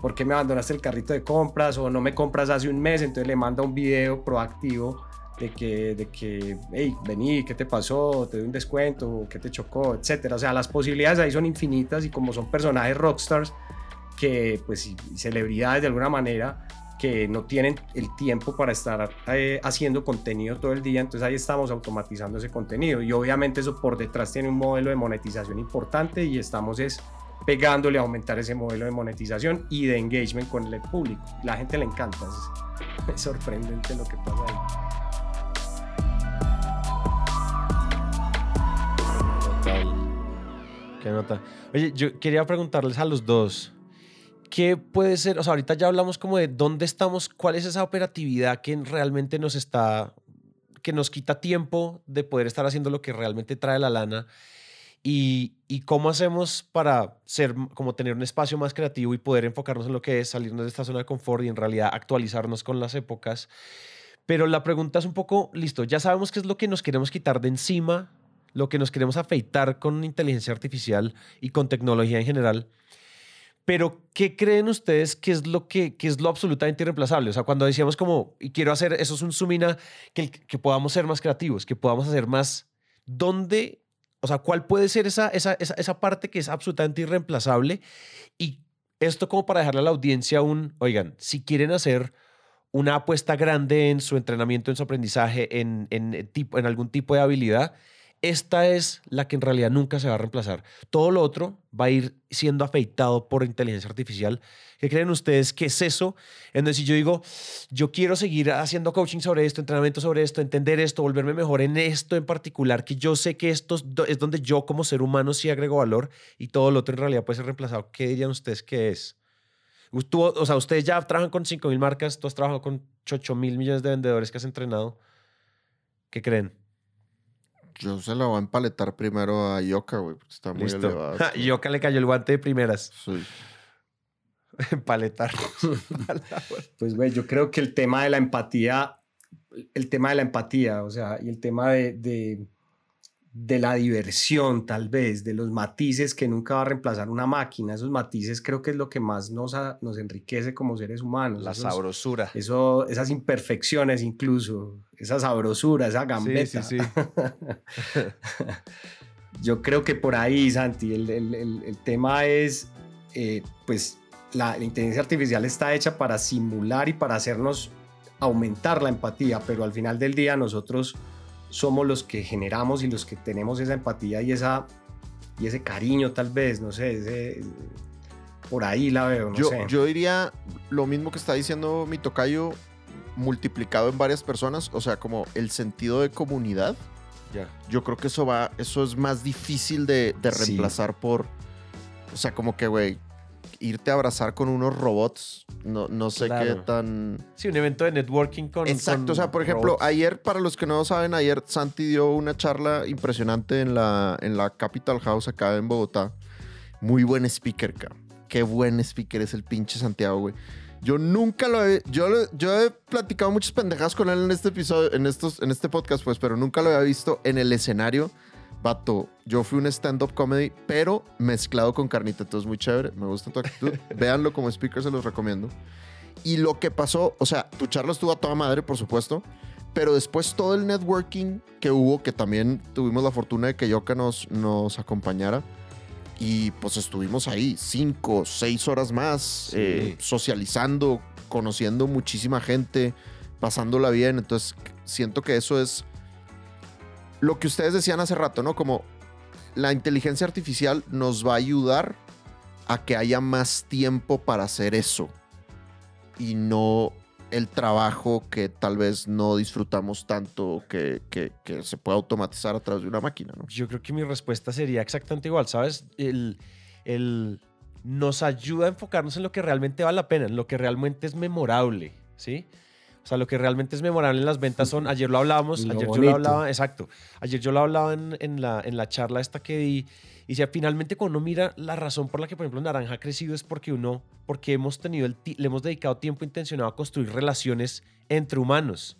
¿por qué me abandonaste el carrito de compras? O no me compras hace un mes, entonces le manda un video proactivo de que, de que, hey, vení, ¿qué te pasó? ¿Te doy un descuento? ¿Qué te chocó? Etcétera. O sea, las posibilidades ahí son infinitas y como son personajes rockstars que, pues, y- celebridades de alguna manera, que no tienen el tiempo para estar eh, haciendo contenido todo el día, entonces ahí estamos automatizando ese contenido y obviamente eso por detrás tiene un modelo de monetización importante y estamos es pegándole a aumentar ese modelo de monetización y de engagement con el público. La gente le encanta, es, es sorprendente lo que pasa ahí. Qué nota. Oye, yo quería preguntarles a los dos, ¿qué puede ser? O sea, ahorita ya hablamos como de dónde estamos, cuál es esa operatividad que realmente nos está, que nos quita tiempo de poder estar haciendo lo que realmente trae la lana y, y cómo hacemos para ser, como tener un espacio más creativo y poder enfocarnos en lo que es salirnos de esta zona de confort y en realidad actualizarnos con las épocas. Pero la pregunta es un poco, listo, ya sabemos qué es lo que nos queremos quitar de encima, lo que nos queremos afeitar con inteligencia artificial y con tecnología en general. Pero, ¿qué creen ustedes que es lo que, que es lo absolutamente irreemplazable? O sea, cuando decíamos como, y quiero hacer, eso es un zoom in a que, que podamos ser más creativos, que podamos hacer más, ¿dónde, o sea, cuál puede ser esa, esa, esa, esa parte que es absolutamente irreemplazable? Y esto como para dejarle a la audiencia un, oigan, si quieren hacer una apuesta grande en su entrenamiento, en su aprendizaje, en, en, tipo, en algún tipo de habilidad, esta es la que en realidad nunca se va a reemplazar. Todo lo otro va a ir siendo afeitado por inteligencia artificial. ¿Qué creen ustedes que es eso? En si yo digo, yo quiero seguir haciendo coaching sobre esto, entrenamiento sobre esto, entender esto, volverme mejor en esto en particular, que yo sé que esto es do- es donde yo como ser humano sí agrego valor y todo lo otro en realidad puede ser reemplazado. ¿Qué dirían ustedes que es? Tú- o sea, ustedes ya trabajan con 5 mil marcas, tú has trabajado con 8 mil millones de vendedores que has entrenado. ¿Qué creen? Yo se la voy a empaletar primero a Yoka, güey, porque está muy Listo. elevada. Yoka le cayó el guante de primeras. Sí. Paletar. Pues, güey, yo creo que el tema de la empatía, el tema de la empatía, o sea, y el tema de, de, de la diversión, tal vez, de los matices que nunca va a reemplazar una máquina, esos matices creo que es lo que más nos, a- nos enriquece como seres humanos. La esos- sabrosura. Eso, esas imperfecciones incluso, esa sabrosura, esa gambeta. Sí, sí, sí. Yo creo que por ahí, Santi, el, el- el- el tema es, eh, pues, la, la inteligencia artificial está hecha para simular y para hacernos aumentar la empatía, pero al final del día nosotros somos los que generamos y los que tenemos esa empatía y, esa, y ese cariño tal vez, no sé, ese- por ahí la veo, no yo, sé. yo diría lo mismo que está diciendo mi tocayo, multiplicado en varias personas, o sea, como el sentido de comunidad. Yo creo que eso va, eso es más difícil de, de Sí. reemplazar por, o sea, como que, güey, irte a abrazar con unos robots, no, no sé qué tan... Sí, un evento de networking con. Exacto, con o sea, por ejemplo, robots. ayer, para los que no saben, ayer Santi dio una charla impresionante en la, en la Capital House acá en Bogotá. Muy buen speaker, cabrón. Qué buen speaker es el pinche Santiago, güey. Yo nunca lo he... Yo, yo he platicado muchas pendejadas con él en este episodio, en, estos, en este podcast, pues, pero nunca lo había visto en el escenario. Vato, yo fui un stand-up comedy, pero mezclado con carnita. Entonces, muy chévere. Me gusta tu actitud. Véanlo como speaker, se los recomiendo. Y lo que pasó, o sea, tu charla estuvo a toda madre, por supuesto, pero después todo el networking que hubo, que también tuvimos la fortuna de que Yoka nos, nos acompañara, y pues estuvimos ahí cinco, seis horas más, eh, socializando, conociendo muchísima gente, pasándola bien. Entonces, siento que eso es lo que ustedes decían hace rato, ¿no? Como la inteligencia artificial nos va a ayudar a que haya más tiempo para hacer eso y no el trabajo que tal vez no disfrutamos tanto que, que- se puede automatizar a través de una máquina, ¿no? Yo creo que mi respuesta sería exactamente igual, ¿sabes? El, el- nos ayuda a enfocarnos en lo que realmente vale la pena, en lo que realmente es memorable, ¿sí? O sea, lo que realmente es memorable en las ventas son, ayer lo hablábamos, ayer yo bonito. lo hablaba, exacto, ayer yo lo hablaba en, en la, en la charla esta que di, y decía, finalmente cuando uno mira la razón por la que, por ejemplo, Naranja ha crecido es porque uno, porque hemos tenido el, le hemos dedicado tiempo intencionado a construir relaciones entre humanos,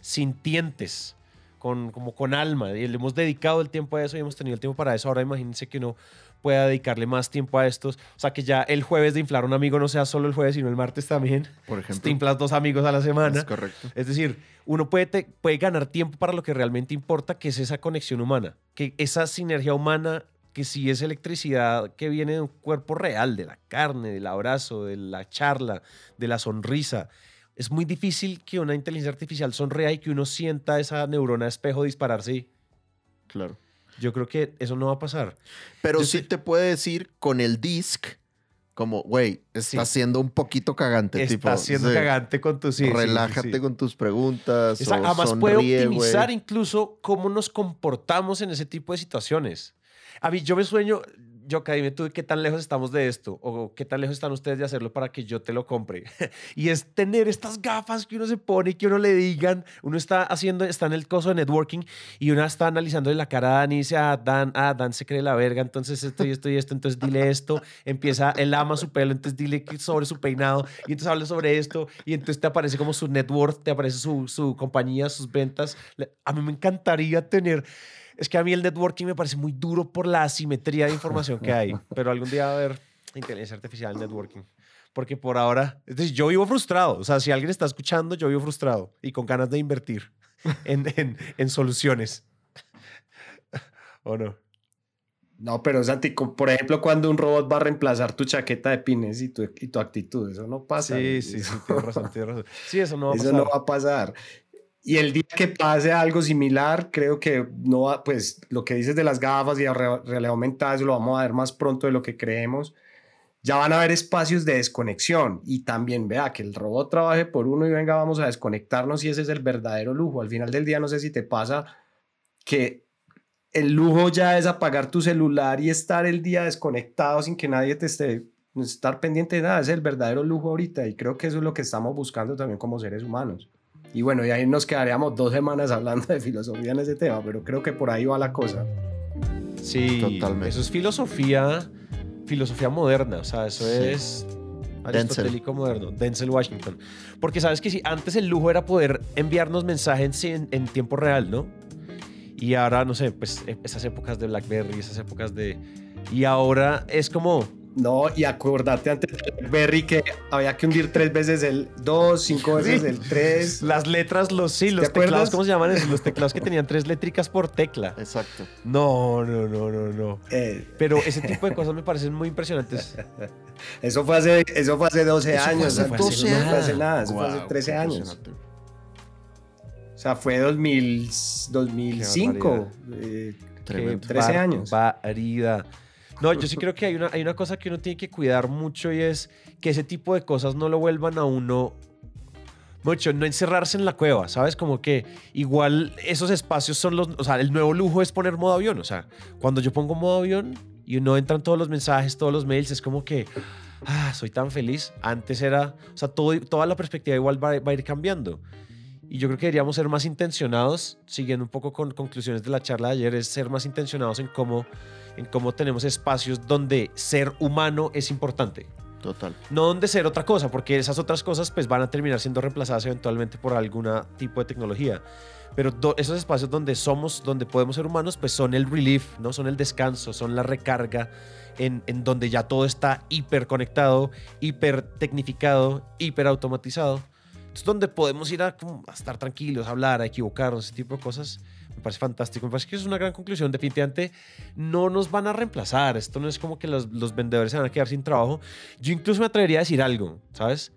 sintientes, con, como con alma, y le hemos dedicado el tiempo a eso y hemos tenido el tiempo para eso. Ahora imagínense que uno pueda dedicarle más tiempo a estos. O sea, que ya el jueves de inflar a un amigo no sea solo el jueves, sino el martes también. Por Te ejemplo. inflas dos amigos a la semana. Es correcto. Es decir, uno puede, te- puede ganar tiempo para lo que realmente importa, que es esa conexión humana, que esa sinergia humana, que sí es electricidad que viene de un cuerpo real, de la carne, del abrazo, de la charla, de la sonrisa. Es muy difícil que una inteligencia artificial sonrea y que uno sienta esa neurona espejo dispararse. Claro. Yo creo que eso no va a pasar. Pero Yo sí te puede decir con el disc, como, güey, está Sí. siendo un poquito cagante. Está tipo, siendo sí, cagante con tu sí, Relájate con tus preguntas. Esa- o además puede optimizar incluso cómo nos comportamos en ese tipo de situaciones. A mí, yo me sueño, yo, dime tú, ¿qué tan lejos estamos de esto? ¿O qué tan lejos están ustedes de hacerlo para que yo te lo compre? y es tener estas gafas que uno se pone que uno le digan, uno está haciendo, está en el coso de networking y uno está analizando la cara a Dan y dice, ah, Dan, ah, Dan se cree la verga, entonces esto y esto y esto, entonces dile esto, empieza, él ama su pelo, entonces dile sobre su peinado y entonces habla sobre esto y entonces te aparece como su net worth, te aparece su, su compañía, sus ventas. A mí me encantaría tener... Es que a mí el networking me parece muy duro por la asimetría de información que hay, pero algún día va a haber inteligencia artificial networking. Porque por ahora, es decir, yo vivo frustrado. O sea, si alguien está escuchando, yo vivo frustrado y con ganas de invertir en, en, en soluciones. ¿O no? No, pero Santi, por ejemplo, cuando un robot va a reemplazar tu chaqueta de pines y tu, y tu actitud, eso no pasa. Sí, sí, sí, tienes razón, tienes razón. Sí, eso no va a Eso pasar. no va a pasar. Y el día que pase algo similar, creo que no pues lo que dices de las gafas y la re- realidad aumentada, eso lo vamos a ver más pronto de lo que creemos. Ya van a haber espacios de desconexión y también vea que el robot trabaje por uno y venga, vamos a desconectarnos y ese es el verdadero lujo. Al final del día, no sé si te pasa que el lujo ya es apagar tu celular y estar el día desconectado sin que nadie te esté, estar pendiente de nada. Es el verdadero lujo ahorita y creo que eso es lo que estamos buscando también como seres humanos. Y bueno, y ahí nos quedaríamos dos semanas hablando de filosofía en ese tema, pero creo que por ahí va la cosa. Sí, Totalmente. eso es filosofía, filosofía moderna, o sea, eso Sí. es Denzel. aristotélico moderno, Denzel Washington. Porque sabes que sí, antes el lujo era poder enviarnos mensajes en, en tiempo real, ¿no? Y ahora, no sé, pues e- esas épocas de BlackBerry, esas épocas de... Y ahora es como... No, y acordate antes de Berry que había que hundir tres veces el 2, cinco veces Sí. el 3. Las letras, los sí, los acuerdas? teclados, ¿cómo se llaman esos? Los teclados que tenían tres létricas por tecla. Exacto. No, no, no, no, no. Eh, Pero ese tipo de cosas me parecen muy impresionantes. eso, fue hace, eso fue hace 12 Eso fue años. hace Santi, 12 eso no fue hace años. nada, eso fue hace Guau, 13 qué años. O sea, fue 2000, 2005. eh, Tremendo. 13 años. Barbaridad. No, yo sí creo que hay una, hay una cosa que uno tiene que cuidar mucho y es que ese tipo de cosas no lo vuelvan a uno mucho, no encerrarse en la cueva, ¿sabes? Como que igual esos espacios son los, o sea, el nuevo lujo es poner modo avión, o sea, cuando yo pongo modo avión y no entran todos los mensajes, todos los mails, es como que, ah, soy tan feliz. Antes era, o sea, todo, toda la perspectiva igual va, va a ir cambiando. Y yo creo que deberíamos ser más intencionados, siguiendo un poco con conclusiones de la charla de ayer, es ser más intencionados en cómo, en cómo tenemos espacios donde ser humano es importante. Total. No donde ser otra cosa, porque esas otras cosas pues van a terminar siendo reemplazadas eventualmente por algún tipo de tecnología. Pero esos espacios donde somos, donde podemos ser humanos, pues son el relief, ¿no? Son el descanso, son la recarga, en, en donde ya todo está hiper conectado, hiper tecnificado, hiper automatizado. Es donde podemos ir a, a estar tranquilos, a hablar, a equivocarnos, ese tipo de cosas. Parece fantástico. Me parece que es una gran conclusión. Definitivamente no nos van a reemplazar. Esto no es como que los, los vendedores se van a quedar sin trabajo. Yo incluso me atrevería a decir algo, ¿sabes?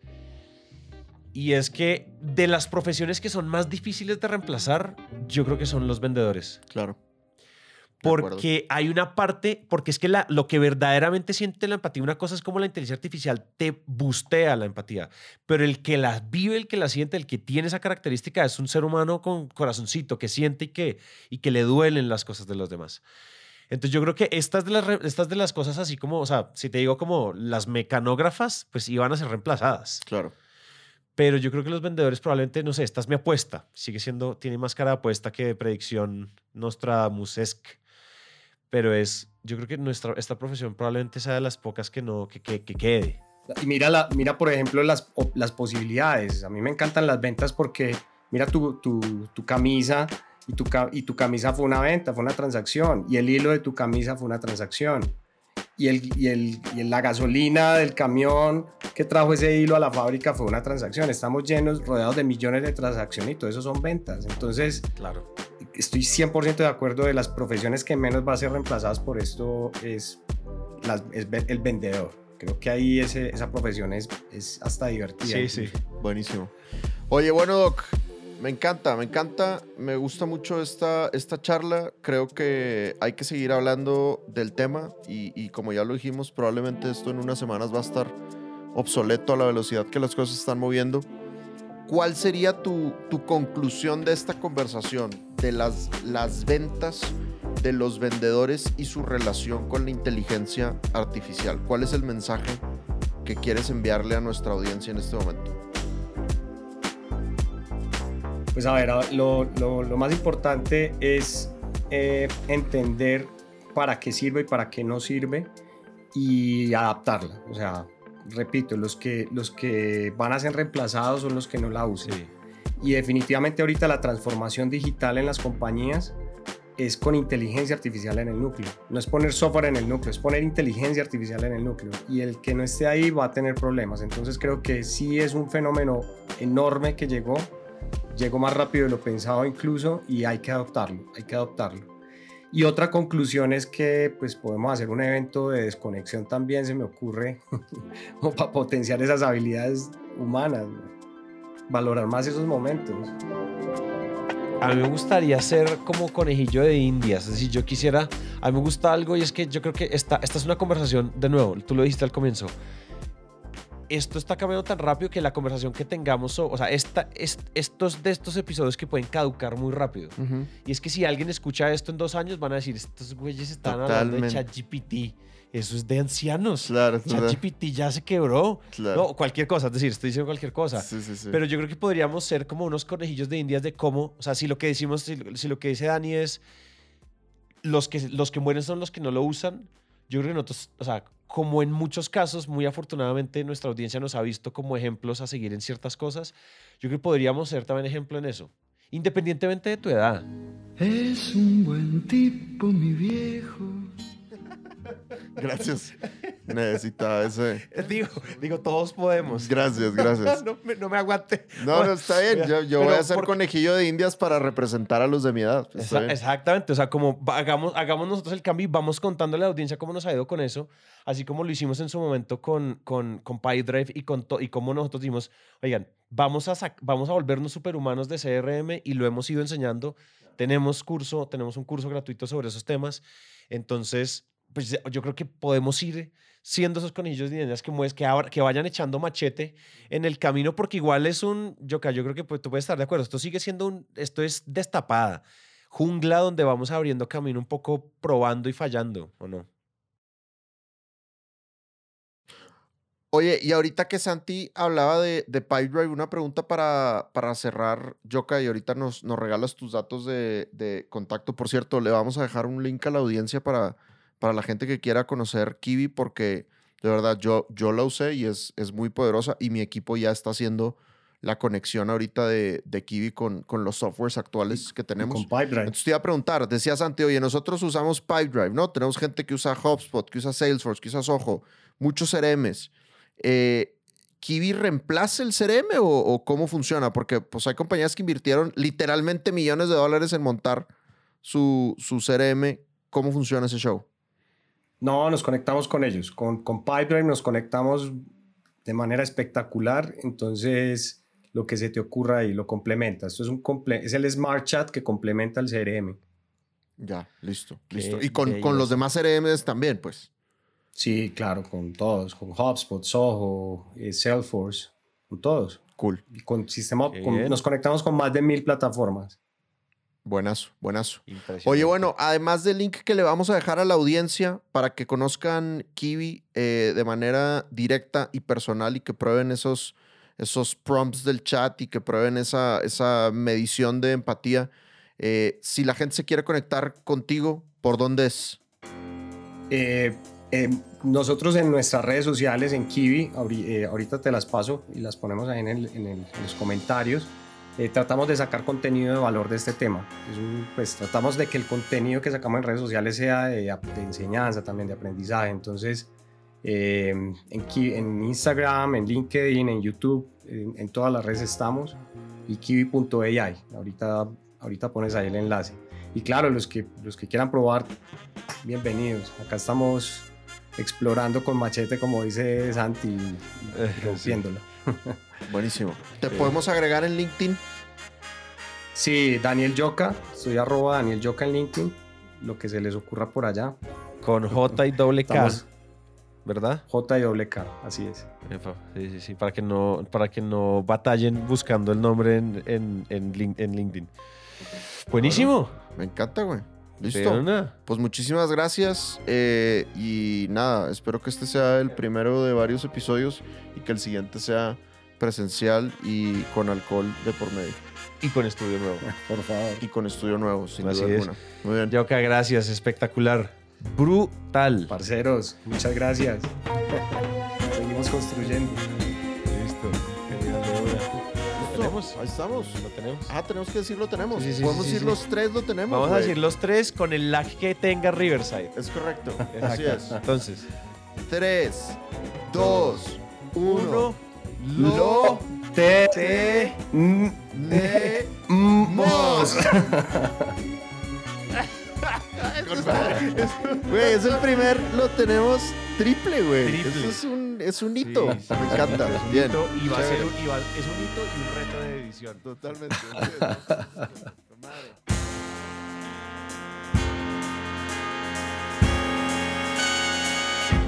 Y es que de las profesiones que son más difíciles de reemplazar, yo creo que son los vendedores. Claro. Porque hay una parte, porque es que la, lo que verdaderamente siente la empatía, una cosa es como la inteligencia artificial te bustea la empatía, pero el que la vive, el que la siente, el que tiene esa característica es un ser humano con corazoncito que siente y que, y que le duelen las cosas de los demás. Entonces yo creo que estas de, las, estas de las cosas así como, o sea, si te digo como las mecanógrafas, pues iban a ser reemplazadas. Claro. Pero yo creo que los vendedores probablemente, no sé, esta es mi apuesta. Sigue siendo, tiene más cara de apuesta que de predicción Nostradamusesque. Pero es, yo creo que nuestra, esta profesión probablemente sea de las pocas que no, que, que, que quede. Y mira, la, mira por ejemplo, las, las posibilidades. A mí me encantan las ventas porque mira tu, tu, tu camisa y tu, y tu camisa fue una venta, fue una transacción. Y el hilo de tu camisa fue una transacción. Y, el, y, el, y la gasolina del camión que trajo ese hilo a la fábrica fue una transacción. Estamos llenos, rodeados de millones de transacciones y todo eso son ventas. Entonces, Claro. estoy 100% de acuerdo de las profesiones que menos va a ser reemplazadas por esto es, las- es el vendedor. Creo que ahí ese- esa profesión es, es hasta divertida. Sí, sí. Buenísimo. Oye, bueno, Doc, me encanta, me encanta, me gusta mucho esta, esta charla. Creo que hay que seguir hablando del tema y, y como ya lo dijimos, probablemente esto en unas semanas va a estar obsoleto a la velocidad que las cosas están moviendo. ¿Cuál sería tu, tu conclusión de esta conversación de las, las ventas de los vendedores y su relación con la inteligencia artificial? ¿Cuál es el mensaje que quieres enviarle a nuestra audiencia en este momento? Pues a ver, lo, lo- lo más importante es eh, entender para qué sirve y para qué no sirve y adaptarla. O sea, repito, los que, los que van a ser reemplazados son los que no la usen. Sí. Y definitivamente ahorita la transformación digital en las compañías es con inteligencia artificial en el núcleo. No es poner software en el núcleo, es poner inteligencia artificial en el núcleo. Y el que no esté ahí va a tener problemas. Entonces creo que sí es un fenómeno enorme que llegó. Llegó más rápido de lo pensado incluso y hay que adoptarlo, hay que adoptarlo. Y otra conclusión es que pues podemos hacer un evento de desconexión también, se me ocurre, como para potenciar esas habilidades humanas, valorar más esos momentos. A mí me gustaría ser como conejillo de indias. Es decir, yo quisiera. A mí me gusta algo y es que yo creo que esta, esta es una conversación, de nuevo, tú lo dijiste al comienzo. Esto está cambiando tan rápido que la conversación que tengamos, so- o sea, esta, es- estos de estos episodios que pueden caducar muy rápido. Y es que si alguien escucha esto en dos años, van a decir: Estos güeyes están hablando de Totalmente. ChatGPT. Eso es de ancianos. Claro, claro. ChatGPT ya se quebró. Claro. No, cualquier cosa, es decir, estoy diciendo cualquier cosa. Sí, sí, sí. Pero yo creo que podríamos ser como unos conejillos de indias de cómo, o sea, si lo que decimos, si, si lo que dice Dani es los que, los que mueren son los que no lo usan, yo creo que nosotros, o sea, como en muchos casos, muy afortunadamente nuestra audiencia nos ha visto como ejemplos a seguir en ciertas cosas, yo creo que podríamos ser también ejemplo en eso, independientemente de tu edad. Es un buen tipo, mi viejo. Gracias. Necesitaba ese. Digo, digo, todos podemos. Gracias, gracias. no, me, no me aguante. No, no, está bien. Yo, yo voy a ser porque- conejillo de indias para representar a los de mi edad. Esa- exactamente, o sea, como hagamos, hagamos nosotros el cambio y vamos contándole a la audiencia cómo nos ha ido con eso, así como lo hicimos en su momento con, con, con PyDrive y, con to- y cómo nosotros dijimos, oigan, vamos a, vamos a volvernos superhumanos de CRM y lo hemos ido enseñando. Tenemos curso, tenemos un curso gratuito sobre esos temas. Entonces, pues ya- yo creo que podemos ir siendo esos conejillos de indias que, mueves, que, ahora, que vayan echando machete en el camino, porque igual es un, yo, yo creo que pues, tú puedes estar de acuerdo, esto sigue siendo un, esto es destapada, jungla donde vamos abriendo camino un poco probando y fallando, ¿o no? Oye, y ahorita que Santi hablaba de, de Pipedrive, una pregunta para, para cerrar, Yoka, y ahorita nos, nos regalas tus datos de, de contacto. Por cierto, le vamos a dejar un link a la audiencia para, para la gente que quiera conocer Kiwi, porque de verdad yo, yo la usé y es, es muy poderosa y mi equipo ya está haciendo la conexión ahorita de, de Kiwi con, con los softwares actuales que tenemos. Con Pipedrive. Entonces te iba a preguntar, decía Santi, oye, nosotros usamos Pipedrive, ¿no? Tenemos gente que usa HubSpot, que usa Salesforce, que usa Soho, muchos CRMs. Eh, ¿Kiwi reemplaza el CRM o, o cómo funciona? Porque pues hay compañías que invirtieron literalmente millones de dólares en montar su, su CRM. ¿Cómo funciona ese show? No, nos conectamos con ellos. Con, con Pipedrive nos conectamos de manera espectacular. Entonces, lo que se te ocurra y lo complementa. Esto es, un comple es el Smart Chat que complementa el CRM. Ya, listo, listo. Y con, con los demás CRMs también, pues. Sí, claro, con todos, con HubSpot, Soho, eh, Salesforce, con todos. Cool. Y con sistema, con- nos conectamos con más de mil plataformas. Buenazo, buenazo. Oye, bueno, además del link que le vamos a dejar a la audiencia para que conozcan Kiwi eh, de manera directa y personal y que prueben esos, esos prompts del chat y que prueben esa, esa medición de empatía. eh, si la gente se quiere conectar contigo, ¿por dónde es? Eh, eh, nosotros en nuestras redes sociales, en Kiwi, ahori- ahorita te las paso y las ponemos ahí en, el- en el- en los comentarios. Eh, tratamos de sacar contenido de valor de este tema. Es un- pues tratamos de que el contenido que sacamos en redes sociales sea de, de enseñanza también, de aprendizaje. Entonces, eh, en, en Instagram, en LinkedIn, en YouTube, en, en todas las redes estamos. Y kiwi.ai. Ahorita, ahorita pones ahí el enlace. Y claro, los que, los que quieran probar, bienvenidos. Acá estamos explorando con machete, como dice Santi, rompiéndola. Buenísimo. ¿Te podemos agregar en LinkedIn? Sí, Daniel Yoka, soy arroba Daniel Yoka en LinkedIn, lo que se les ocurra por allá. Con J y doble K, Estamos ¿verdad? J y doble K, así es. Sí, sí, sí, para que no, para que no batallen buscando el nombre en, en, en Lin- en LinkedIn. Buenísimo. Me encanta, güey. Listo. una. Pues muchísimas gracias eh, y nada, espero que este sea el primero de varios episodios y que el siguiente sea presencial y con alcohol de por medio Y con estudio nuevo. Por favor. y con estudio nuevo, sin Así duda es. alguna. Muy bien. Yoka, gracias. Espectacular. Brutal. Parceros, muchas gracias. Seguimos construyendo. Listo. Genial, de una. ¿Lo tenemos? Ahí estamos. Lo tenemos. Ah, tenemos que decir lo tenemos. Sí, sí, sí, Podemos sí, decir sí. los tres lo tenemos. Vamos a güey. decir los tres con el lag que tenga Riverside. Es correcto. Así es. Entonces, Tres, dos, uno. uno, Lo Te te, tenemos. Güey, es el primer, lo tenemos triple, güey. Triple. Eso es un, es un hito. Sí, sí, Me encanta. Bien. hito y va a ser un, y va- es un hito y un reto de edición. Totalmente.